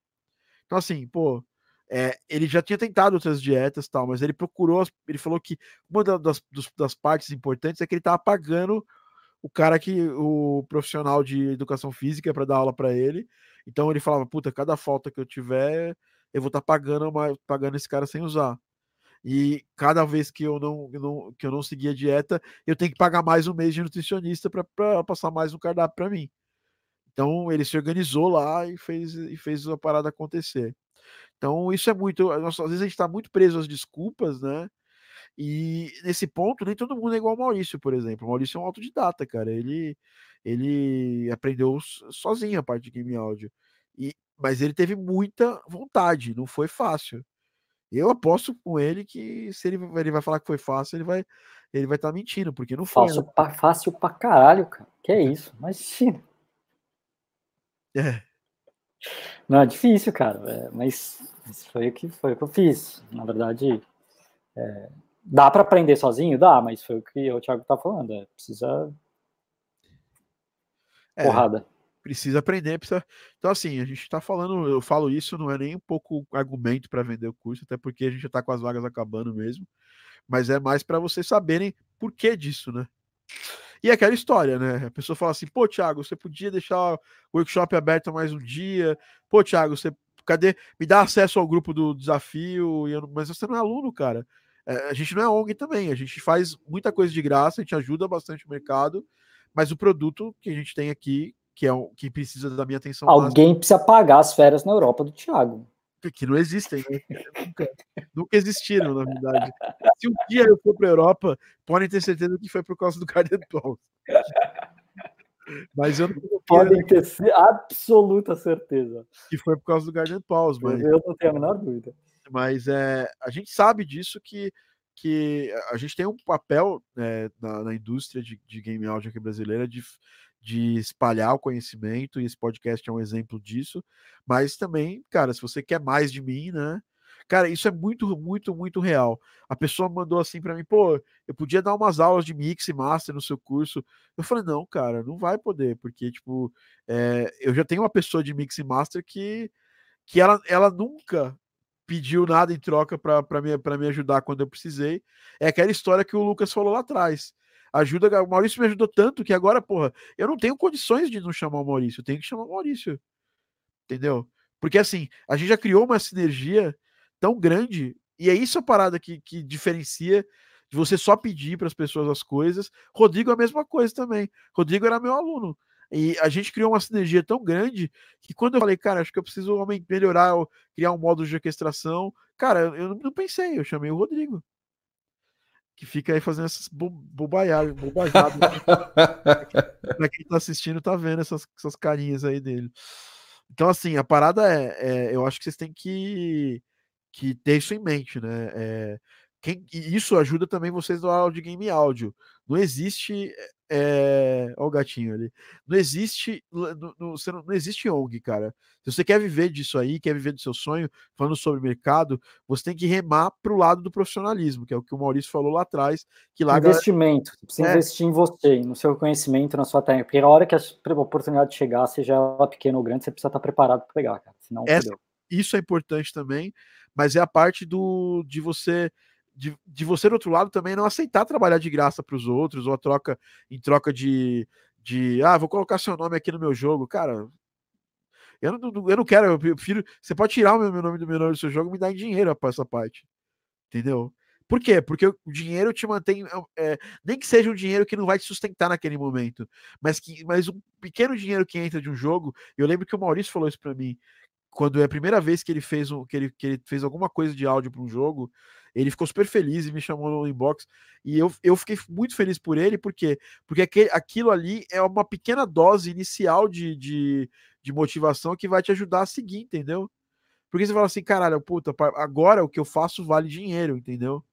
Então assim, pô, é, ele já tinha tentado outras dietas tal, mas ele procurou, ele falou que uma das, das, partes importantes é que ele estava pagando o cara que o profissional de educação física para dar aula para ele. Então ele falava, puta, cada falta que eu tiver, eu vou estar tá pagando, pagando esse cara sem usar. E cada vez que eu não, não, que eu não seguir a dieta, eu tenho que pagar mais um mês de nutricionista para passar mais um cardápio para mim. Então ele se organizou lá e fez, e fez a parada acontecer. Então isso é muito. Às vezes a gente está muito preso às desculpas, né? E nesse ponto, nem todo mundo é igual ao Maurício, por exemplo. O Maurício é um autodidata, cara. Ele, ele aprendeu sozinho a parte de game áudio. E, mas ele teve muita vontade, não foi fácil. Eu aposto com ele que se ele, ele vai falar que foi fácil, ele vai, ele vai estar tá mentindo, porque não foi. Fácil, né? pra, fácil pra caralho, cara. Que é isso? Imagina. É. Não, é difícil, cara. É, mas foi o que foi o que eu fiz. Na verdade, é, dá para aprender sozinho? Dá, mas foi o que o Thiago tá falando. É, precisa. É, porrada. Precisa aprender, precisa. Então, assim, a gente tá falando, eu falo isso, não é nem um pouco argumento para vender o curso, até porque a gente já tá com as vagas acabando mesmo. Mas é mais para vocês saberem por que disso, né? E aquela história, né? A pessoa fala assim: pô, Thiago, você podia deixar o workshop aberto mais um dia. Pô, Thiago, você cadê? Me dá acesso ao grupo do desafio. Não... Mas você não é aluno, cara. É, a gente não é ONG também. A gente faz muita coisa de graça, a gente ajuda bastante o mercado. Mas o produto que a gente tem aqui, que é o que precisa da minha atenção. Alguém precisa pagar as férias na Europa do Thiago que não existem, né? nunca, nunca, existiram, na verdade. Se um dia eu for para a Europa, podem ter certeza que foi por causa do Pause. Mas eu não Podem ter absoluta certeza. Que foi por causa do Guardian Pause. Mas, eu não tenho a menor dúvida. Mas é, a gente sabe disso que, que a gente tem um papel é, na, na, indústria de, de game audio aqui brasileira de de espalhar o conhecimento, e esse podcast é um exemplo disso. Mas também, cara, se você quer mais de mim, né? Cara, isso é muito, muito, muito real. A pessoa mandou assim para mim, pô, eu podia dar umas aulas de mix e master no seu curso. Eu falei, não, cara, não vai poder, porque, tipo, é, eu já tenho uma pessoa de mix e master que, que ela, ela nunca pediu nada em troca para me, me ajudar quando eu precisei. É aquela história que o Lucas falou lá atrás ajuda. O Maurício me ajudou tanto que agora, porra, eu não tenho condições de não chamar o Maurício, eu tenho que chamar o Maurício. Entendeu? Porque assim, a gente já criou uma sinergia tão grande, e é isso a parada que, que diferencia de você só pedir para as pessoas as coisas. Rodrigo é a mesma coisa também. Rodrigo era meu aluno. E a gente criou uma sinergia tão grande que quando eu falei, cara, acho que eu preciso melhorar, criar um módulo de orquestração, cara, eu não pensei, eu chamei o Rodrigo que fica aí fazendo essas bo bobajadas. bobajadas. pra quem tá assistindo, tá vendo essas, essas carinhas aí dele. Então, assim, a parada é, é, eu acho que vocês têm que, que ter isso em mente, né? É, quem, isso ajuda também vocês no áudio game áudio. Não existe é... Olha o gatinho ali. Não existe, não, não, não, existe ONG, cara. Se você quer viver disso aí, quer viver do seu sonho, falando sobre mercado, você tem que remar para o lado do profissionalismo, que é o que o Maurício falou lá atrás. Que lá Investimento. Galera... Você precisa é. investir em você, no seu conhecimento, na sua técnica. Porque a hora que a oportunidade chegar, seja ela pequena ou grande, você precisa estar preparado para pegar, cara. Senão, Essa, isso é importante também, mas é a parte do de você de, de você, do outro lado, também não aceitar trabalhar de graça para os outros, ou a troca em troca de, de ah, vou colocar seu nome aqui no meu jogo. Cara, eu não, eu não quero, eu prefiro. Você pode tirar o meu, meu nome do meu nome do seu jogo e me dar em dinheiro para essa parte. Entendeu? Por quê? Porque o dinheiro te mantém. É, nem que seja um dinheiro que não vai te sustentar naquele momento, mas, que, mas um pequeno dinheiro que entra de um jogo. Eu lembro que o Maurício falou isso para mim. Quando é a primeira vez que ele fez um, que ele, que ele fez alguma coisa de áudio para um jogo, ele ficou super feliz e me chamou no inbox. E eu, eu fiquei muito feliz por ele, por quê? Porque aquilo ali é uma pequena dose inicial de, de, de motivação que vai te ajudar a seguir, entendeu? Porque você fala assim, caralho, puta, agora o que eu faço vale dinheiro, entendeu?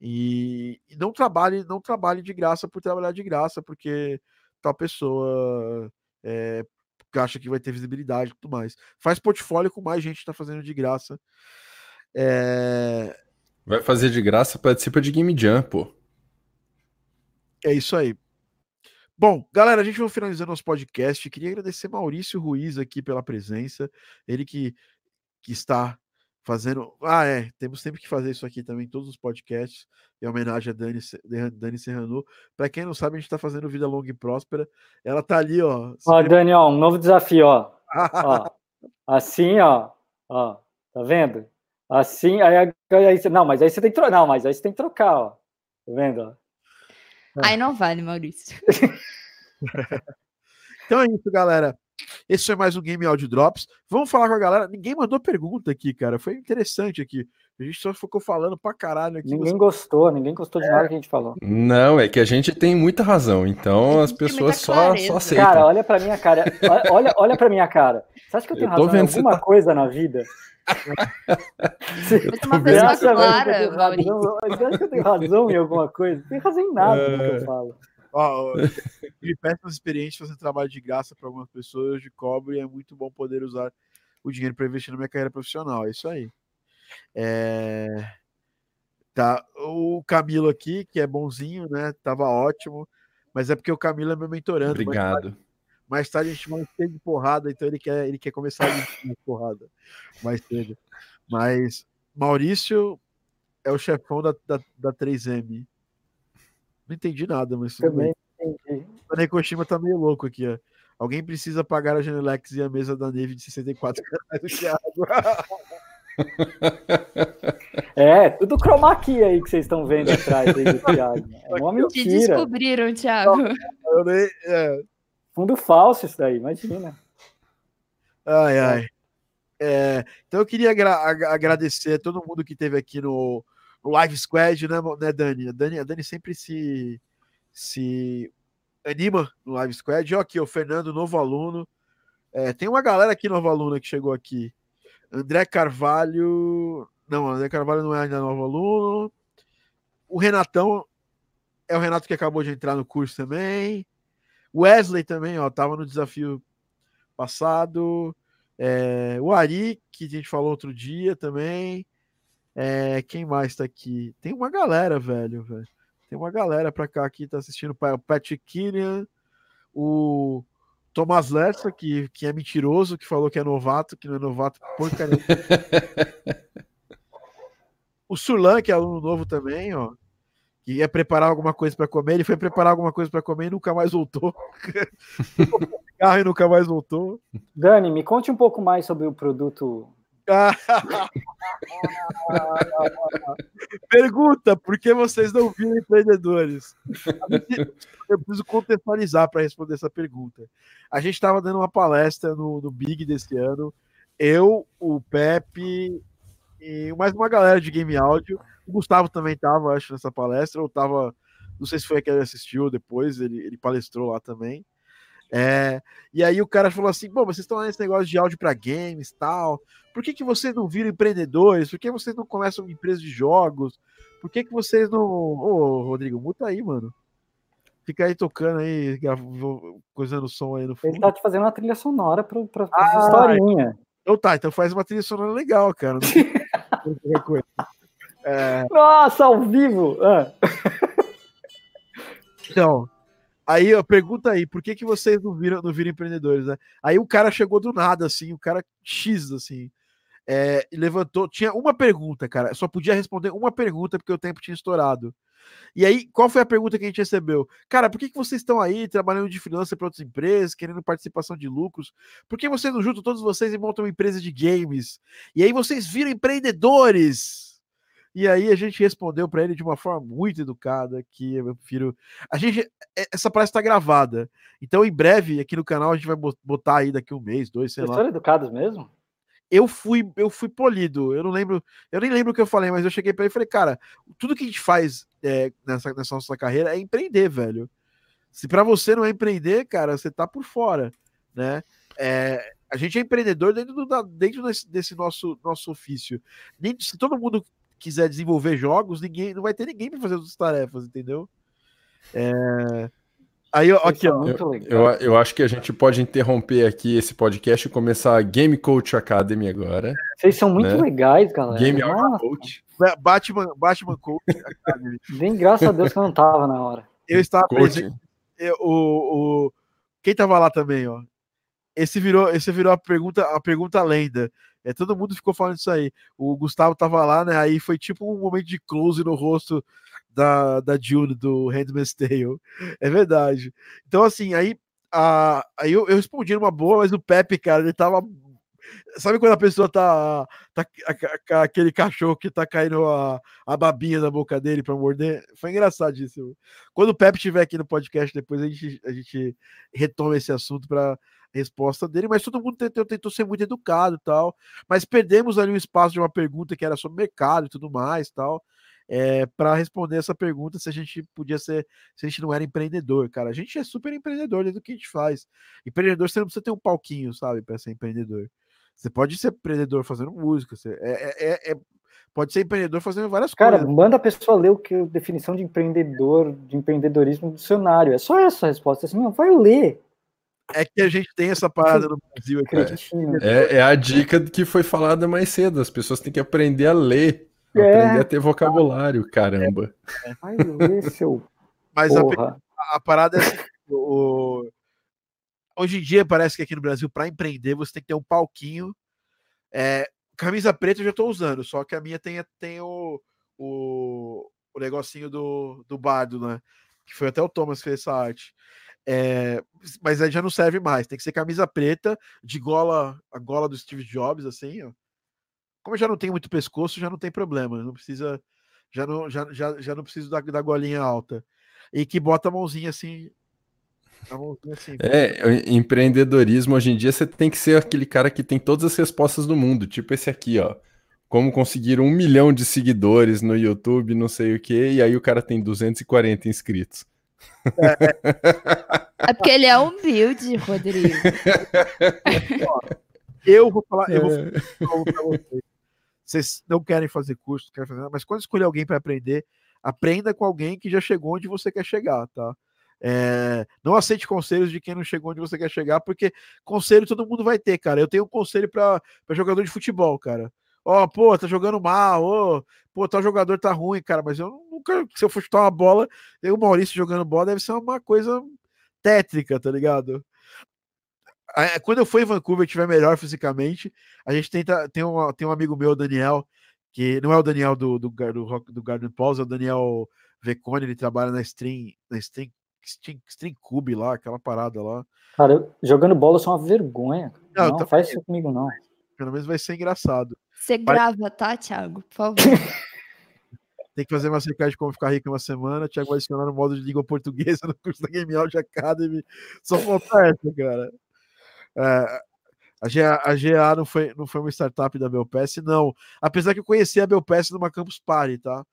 E, e, não trabalhe, não trabalhe de graça por trabalhar de graça, porque tal pessoa é, acha que vai ter visibilidade e tudo mais. Faz portfólio com mais gente que tá fazendo de graça. É, Vai fazer de graça, participa de Game Jam, pô. É isso aí. Bom, galera, a gente vai finalizando nosso podcast. Queria agradecer Maurício Ruiz aqui pela presença. Ele que, que está fazendo. Ah, é. Temos sempre que fazer isso aqui também, todos os podcasts, em homenagem a Dani, Dani Serrano. Para quem não sabe, a gente está fazendo Vida Longa e Próspera. Ela tá ali, ó. Ó, Dani, ó, um novo desafio, ó. ó. Assim, ó. Ó, tá vendo? Assim, aí, aí, não, mas aí você tem que trocar. Não, mas aí você tem que trocar, ó. Tá vendo? Aí não vale, Maurício. então é isso, galera. Esse foi mais um Game Audio Drops. Vamos falar com a galera. Ninguém mandou pergunta aqui, cara. Foi interessante aqui. A gente só ficou falando pra caralho aqui. Ninguém você... gostou, ninguém gostou de é. nada que a gente falou. Não, é que a gente tem muita razão. Então as pessoas só, só aceitam. Cara, olha pra minha cara. Olha, olha pra minha cara. Você acha que eu tenho eu razão em alguma tá... coisa na vida? Você é uma pessoa clara, Maurício. Você acha que eu tenho razão em alguma coisa? Não tem razão em nada é... no que eu falo. Ó, ele peça experiência fazer trabalho de graça para algumas pessoas de cobre e é muito bom poder usar o dinheiro para investir na minha carreira profissional. É isso aí. É... Tá, o Camilo aqui, que é bonzinho, né? Tava ótimo, mas é porque o Camilo é meu mentorando. Obrigado. Mais, mais tarde a gente vai ter de porrada, então ele quer, ele quer começar a porrada mais cedo. Mas Maurício é o chefão da, da, da 3M. Não entendi nada, mas também entendi. O Nekoshima tá meio louco aqui, ó. Alguém precisa pagar a Genelex e a mesa da Neve de 64 reais do Thiago. É, tudo chroma key aí que vocês estão vendo atrás aí do Thiago. É uma mentira. Te descobriram, Thiago. Eu nem, é. Fundo falso isso daí, imagina. Ai, ai. É, então eu queria agra agradecer a todo mundo que esteve aqui no Live Squad, né, né Dani? A, Dani? a Dani sempre se, se anima no Live Squad. Ó, aqui, o Fernando, novo aluno. É, tem uma galera aqui, novo aluno, que chegou aqui. André Carvalho. Não, André Carvalho não é ainda novo aluno. O Renatão é o Renato que acabou de entrar no curso também. Wesley também, ó, tava no desafio passado. É, o Ari, que a gente falou outro dia também. É, quem mais tá aqui? Tem uma galera, velho, velho. Tem uma galera pra cá que tá assistindo. O Patrick Killian, o Thomas Lersa, que, que é mentiroso, que falou que é novato, que não é novato porcaria. o Surlan, que é aluno novo também, ó. Que ia preparar alguma coisa para comer, ele foi preparar alguma coisa para comer e nunca mais voltou. carro e nunca mais voltou. Dani, me conte um pouco mais sobre o produto. Pergunta: por que vocês não viram empreendedores? Eu preciso contextualizar para responder essa pergunta. A gente estava dando uma palestra no, no Big desse ano. Eu, o Pepe e mais uma galera de game áudio. O Gustavo também estava, acho, nessa palestra. Ou estava, não sei se foi aquele que assistiu depois, ele, ele palestrou lá também. É, e aí o cara falou assim: bom, vocês estão nesse negócio de áudio para games tal. Por que, que vocês não viram empreendedores? Por que vocês não começam uma empresa de jogos? Por que, que vocês não. Ô, Rodrigo, muta aí, mano. Fica aí tocando aí, coisando som aí no fundo. Ele tá te fazendo uma trilha sonora pra, pra, pra ah, historinha. Então tá, então faz uma trilha sonora legal, cara. é... Nossa, ao vivo! Ah. Então, Aí, ó, pergunta aí, por que, que vocês não viram, não viram empreendedores, né? Aí o cara chegou do nada, assim, o cara X, assim, é, levantou, tinha uma pergunta, cara, só podia responder uma pergunta porque o tempo tinha estourado. E aí, qual foi a pergunta que a gente recebeu? Cara, por que, que vocês estão aí trabalhando de freelancer para outras empresas, querendo participação de lucros? Por que vocês não juntam todos vocês e montam uma empresa de games? E aí vocês viram empreendedores? E aí a gente respondeu para ele de uma forma muito educada, que eu prefiro. A gente. É, essa palestra está gravada. Então, em breve, aqui no canal, a gente vai botar aí daqui um mês, dois, sei Vocês lá. foram educados mesmo? Eu fui, eu fui polido. Eu não lembro, eu nem lembro o que eu falei, mas eu cheguei para ele e falei, cara, tudo que a gente faz é, nessa, nessa nossa carreira é empreender, velho. Se para você não é empreender, cara, você tá por fora, né? É, a gente é empreendedor dentro, do, dentro desse, desse, nosso, nosso ofício. Nem, se todo mundo quiser desenvolver jogos, ninguém não vai ter ninguém para fazer as tarefas, entendeu? É... Aí, aqui, ó. Eu, eu, eu, acho que a gente pode interromper aqui esse podcast e começar a Game Coach Academy agora. Vocês são muito né? legais, galera. Game Coach. Batman, Batman Coach Academy. Bem, graças a Deus que eu não tava na hora. Eu estava presente. o, o, quem tava lá também, ó. Esse virou, esse virou a pergunta, a pergunta lenda. É, todo mundo ficou falando isso aí. O Gustavo tava lá, né? Aí foi tipo um momento de close no rosto da, da June, do Handmaid's Tale. É verdade. Então, assim, aí, a, aí eu, eu respondi numa boa, mas o Pepe, cara, ele tava. Sabe quando a pessoa tá, tá aquele cachorro que tá caindo a, a babinha na boca dele para morder? Foi engraçadíssimo. Quando o Pepe estiver aqui no podcast, depois a gente, a gente retoma esse assunto para resposta dele, mas todo mundo tentou, tentou ser muito educado tal. Mas perdemos ali um espaço de uma pergunta que era sobre mercado e tudo mais tal. É, para responder essa pergunta se a gente podia ser, se a gente não era empreendedor, cara. A gente é super empreendedor dentro do que a gente faz. Empreendedor, você não precisa ter um palquinho, sabe, para ser empreendedor. Você pode ser empreendedor fazendo música, você é, é, é, é pode ser empreendedor fazendo várias Cara, coisas. Cara, manda a pessoa ler o que a definição de empreendedor, de empreendedorismo do dicionário. É só essa a resposta. Assim, não, vai ler. É que a gente tem essa parada no Brasil aqui. É, é, a dica que foi falada mais cedo. As pessoas têm que aprender a ler. É. Aprender a ter vocabulário, caramba. Vai ler, seu. Mas a, a, parada é assim, o, hoje em dia parece que aqui no Brasil, para empreender, você tem que ter um palquinho. É, camisa preta eu já estou usando, só que a minha tem, tem o, o, o negocinho do, do bardo, né? Que foi até o Thomas que fez essa arte. É, mas aí já não serve mais. Tem que ser camisa preta, de gola, a gola do Steve Jobs, assim, ó. Como já não tem muito pescoço, já não tem problema. Não precisa. Já não, já, já, já não preciso da, da golinha alta. E que bota a mãozinha assim. Mãozinha assim é, empreendedorismo hoje em dia você tem que ser aquele cara que tem todas as respostas do mundo, tipo esse aqui, ó. Como conseguir um milhão de seguidores no YouTube, não sei o que, e aí o cara tem 240 inscritos. É, é porque ele é humilde, Rodrigo. eu vou falar, eu vou é. falar pra vocês. Vocês não querem fazer curso, querem fazer, mas quando escolher alguém para aprender, aprenda com alguém que já chegou onde você quer chegar, tá? É, não aceite conselhos de quem não chegou onde você quer chegar, porque conselho todo mundo vai ter, cara. Eu tenho um conselho para jogador de futebol, cara. Ó, oh, pô, tá jogando mal, ô, oh, pô, tal jogador tá ruim, cara, mas eu nunca, se eu for chutar uma bola, eu, o Maurício jogando bola deve ser uma coisa tétrica, tá ligado? Quando eu for em Vancouver e estiver melhor fisicamente, a gente tenta. Tem um, tem um amigo meu, Daniel, que não é o Daniel do, do, do, do Garden Pause, é o Daniel Vecone, ele trabalha na Stream, na Stream, Stream Cube lá, aquela parada lá. Cara, eu, jogando bola eu sou uma vergonha. Não, não faz isso comigo, não. Pelo menos vai ser engraçado. Você grava, tá, Thiago? Por favor. Tem que fazer uma cercagem de como ficar rico em uma semana. Thiago vai adicionar no modo de língua portuguesa no curso da Game Audio Academy. Só falta essa, cara. É, a GA, a GA, não, foi, não foi uma startup da Belpass, não. Apesar que eu conheci a Belpass numa Campus Party, tá?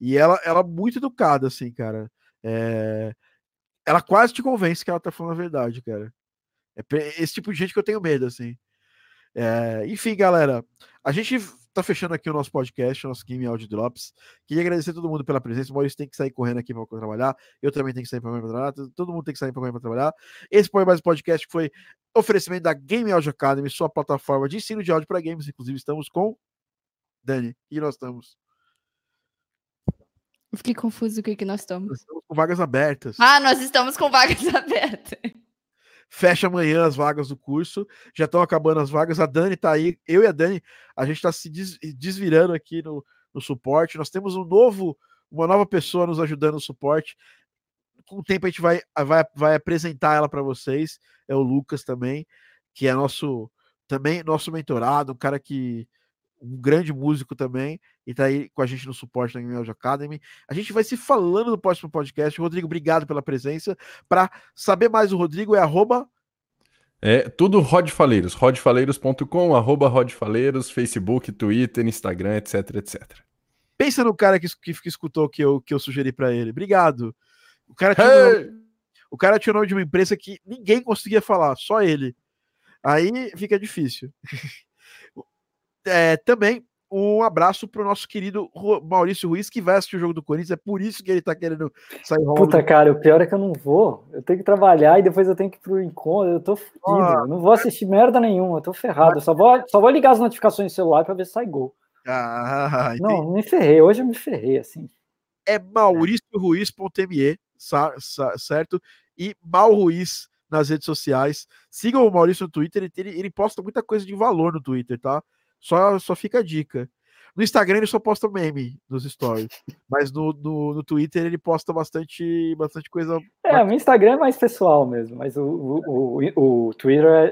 E ela, ela é muito educada, assim, cara. É, ela quase te convence que ela tá falando a verdade, cara. É esse tipo de gente que eu tenho medo, assim. É, enfim, galera, a gente tá fechando aqui o nosso podcast, o nosso Game Audio Drops. Queria agradecer a todo mundo pela presença. O Maurício tem que sair correndo aqui para trabalhar. Eu também tenho que sair para trabalhar. Todo mundo tem que sair para trabalhar. Esse foi mais um podcast que foi oferecimento da Game Audio Academy, sua plataforma de ensino de áudio para games. Inclusive, estamos com Dani. E nós estamos. Fiquei confuso o que nós estamos. Nós estamos com vagas abertas. Ah, nós estamos com vagas abertas. Fecha amanhã as vagas do curso. Já estão acabando as vagas. A Dani está aí. Eu e a Dani, a gente está se desvirando aqui no, no suporte. Nós temos um novo, uma nova pessoa nos ajudando no suporte. Com o tempo a gente vai, vai, vai apresentar ela para vocês. É o Lucas também, que é nosso também nosso mentorado, um cara que um grande músico também, e tá aí com a gente no suporte da Game Academy. A gente vai se falando no próximo podcast. Rodrigo, obrigado pela presença. Para saber mais do Rodrigo, é arroba. É tudo Rod Faleiros, rodfaleiros.com, arroba Rod Faleiros, Facebook, Twitter, Instagram, etc, etc. Pensa no cara que, que, que escutou que eu, que eu sugeri para ele. Obrigado. O cara, tinha hey! nome, o cara tinha o nome de uma empresa que ninguém conseguia falar, só ele. Aí fica difícil. é, também um abraço para o nosso querido Maurício Ruiz, que vai assistir o jogo do Corinthians. É por isso que ele está querendo sair rolando. Puta, cara, o pior é que eu não vou. Eu tenho que trabalhar e depois eu tenho que ir pro encontro. Eu tô fudido. Ah, eu não vou assistir merda nenhuma. Eu tô ferrado. Eu só vou, só vou ligar as notificações no celular para ver se sai gol. Ah, não, me ferrei. Hoje eu me ferrei, assim. É mauricioruiz.me, certo? E Mal Ruiz nas redes sociais. Sigam o Maurício no Twitter. Ele, ele posta muita coisa de valor no Twitter, tá? Só, só fica a dica. No Instagram ele só posta meme nos stories, mas no, no, no, Twitter ele posta bastante, bastante coisa. É, o Instagram é mais pessoal mesmo, mas o, o, o, o Twitter é,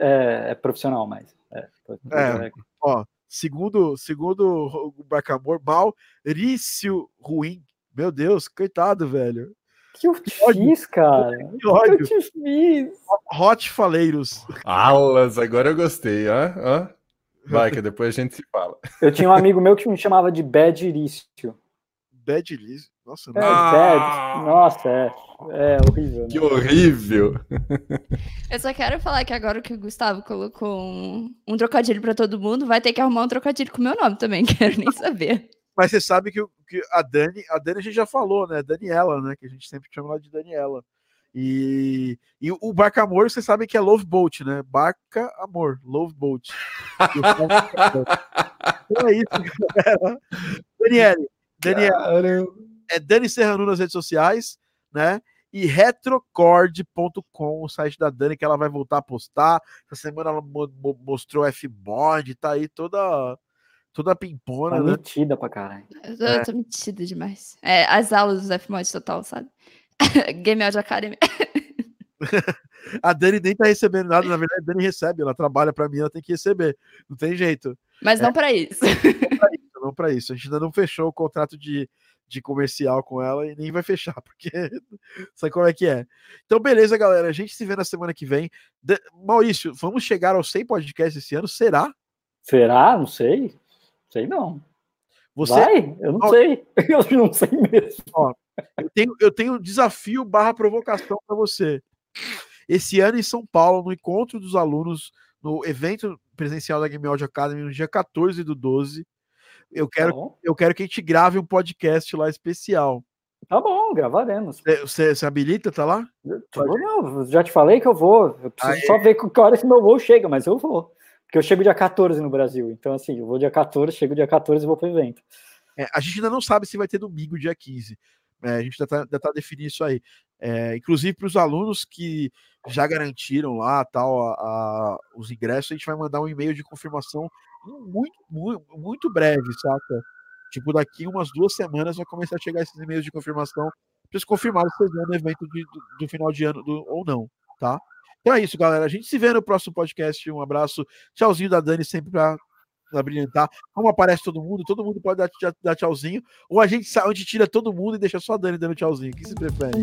é, é, profissional mais. É. É, ó, segundo, segundo o Bacamor, Maurício Ruim. Meu Deus, coitado, velho. que eu te fiz, cara? Que O que eu ódio. te fiz? Hot Faleiros. Alas, agora eu gostei, ó, ó. Vai, que depois a gente se fala. Eu tinha um amigo meu que me chamava de Bad Irício. Bad Liz. Nossa, É, não. Ah! Bad. Nossa, é. É horrível. Né? Que horrível. Eu só quero falar que agora que o Gustavo colocou um, um trocadilho pra todo mundo, vai ter que arrumar um trocadilho com o meu nome também, quero nem saber. Mas você sabe que, que a Dani, a Dani a gente já falou, né? Daniela, né? Que a gente sempre chama ela de Daniela. E, e o Barca Amor, você sabe que é Love Boat, né? Barca Amor, Love Boat. Então é isso, galera. Daniele, Daniela, é Dani Serrano nas redes sociais, né? E retrocord.com, o site da Dani, que ela vai voltar a postar. Essa semana ela mo- mo- mostrou F-Board, tá aí toda, toda pimpona, Tá né? metida pra caralho. Eu tô, eu tô metida demais. É, as aulas do F-Mod total, sabe? Game Audio Academy. A Dani nem tá recebendo nada, na verdade, a Dani recebe, ela trabalha pra mim, ela tem que receber. Não tem jeito. Mas não pra isso. Não pra isso. A gente ainda não fechou o contrato de, de comercial com ela e nem vai fechar, porque sabe como é que é. Então, beleza, galera. A gente se vê na semana que vem. De- Maurício, vamos chegar aos 100 podcasts esse ano? Será? Será? Não sei. Sei não. Você Vai? Eu não Ó. sei. Eu não sei mesmo. Eu tenho, eu tenho um desafio barra provocação para você. Esse ano em São Paulo, no encontro dos alunos, no evento presencial da Game Audio Academy, no dia 14 do 12, eu quero, Tá eu quero que a gente grave um podcast lá especial. tá bom gravaremos. Você- habilita, tá lá? Eu não, já te falei que eu vou. Eu preciso só ver que hora que meu voo chega, mas eu vou. Porque eu chego dia 14 no Brasil. Então, assim, eu vou dia 14, chego dia 14 e vou pro evento. É, a gente ainda não sabe se vai ter domingo, dia 15. É, a gente ainda tá, ainda tá definindo isso aí. É, inclusive para os alunos que já garantiram lá tal a- a- os ingressos, a gente vai mandar um e-mail de confirmação muito, muito, muito breve, saca? Tipo, daqui umas duas semanas vai começar a chegar esses e-mails de confirmação para eles confirmarem se vocês vão no evento de- do, do final de ano do- ou não, tá? Então é isso, galera. A gente se vê no próximo podcast. Um abraço. Tchauzinho da Dani sempre para pra brilhantar. Como aparece todo mundo, todo mundo pode dar, dar tchauzinho. Ou a gente, a gente tira todo mundo e deixa só a Dani dando tchauzinho. O que você prefere?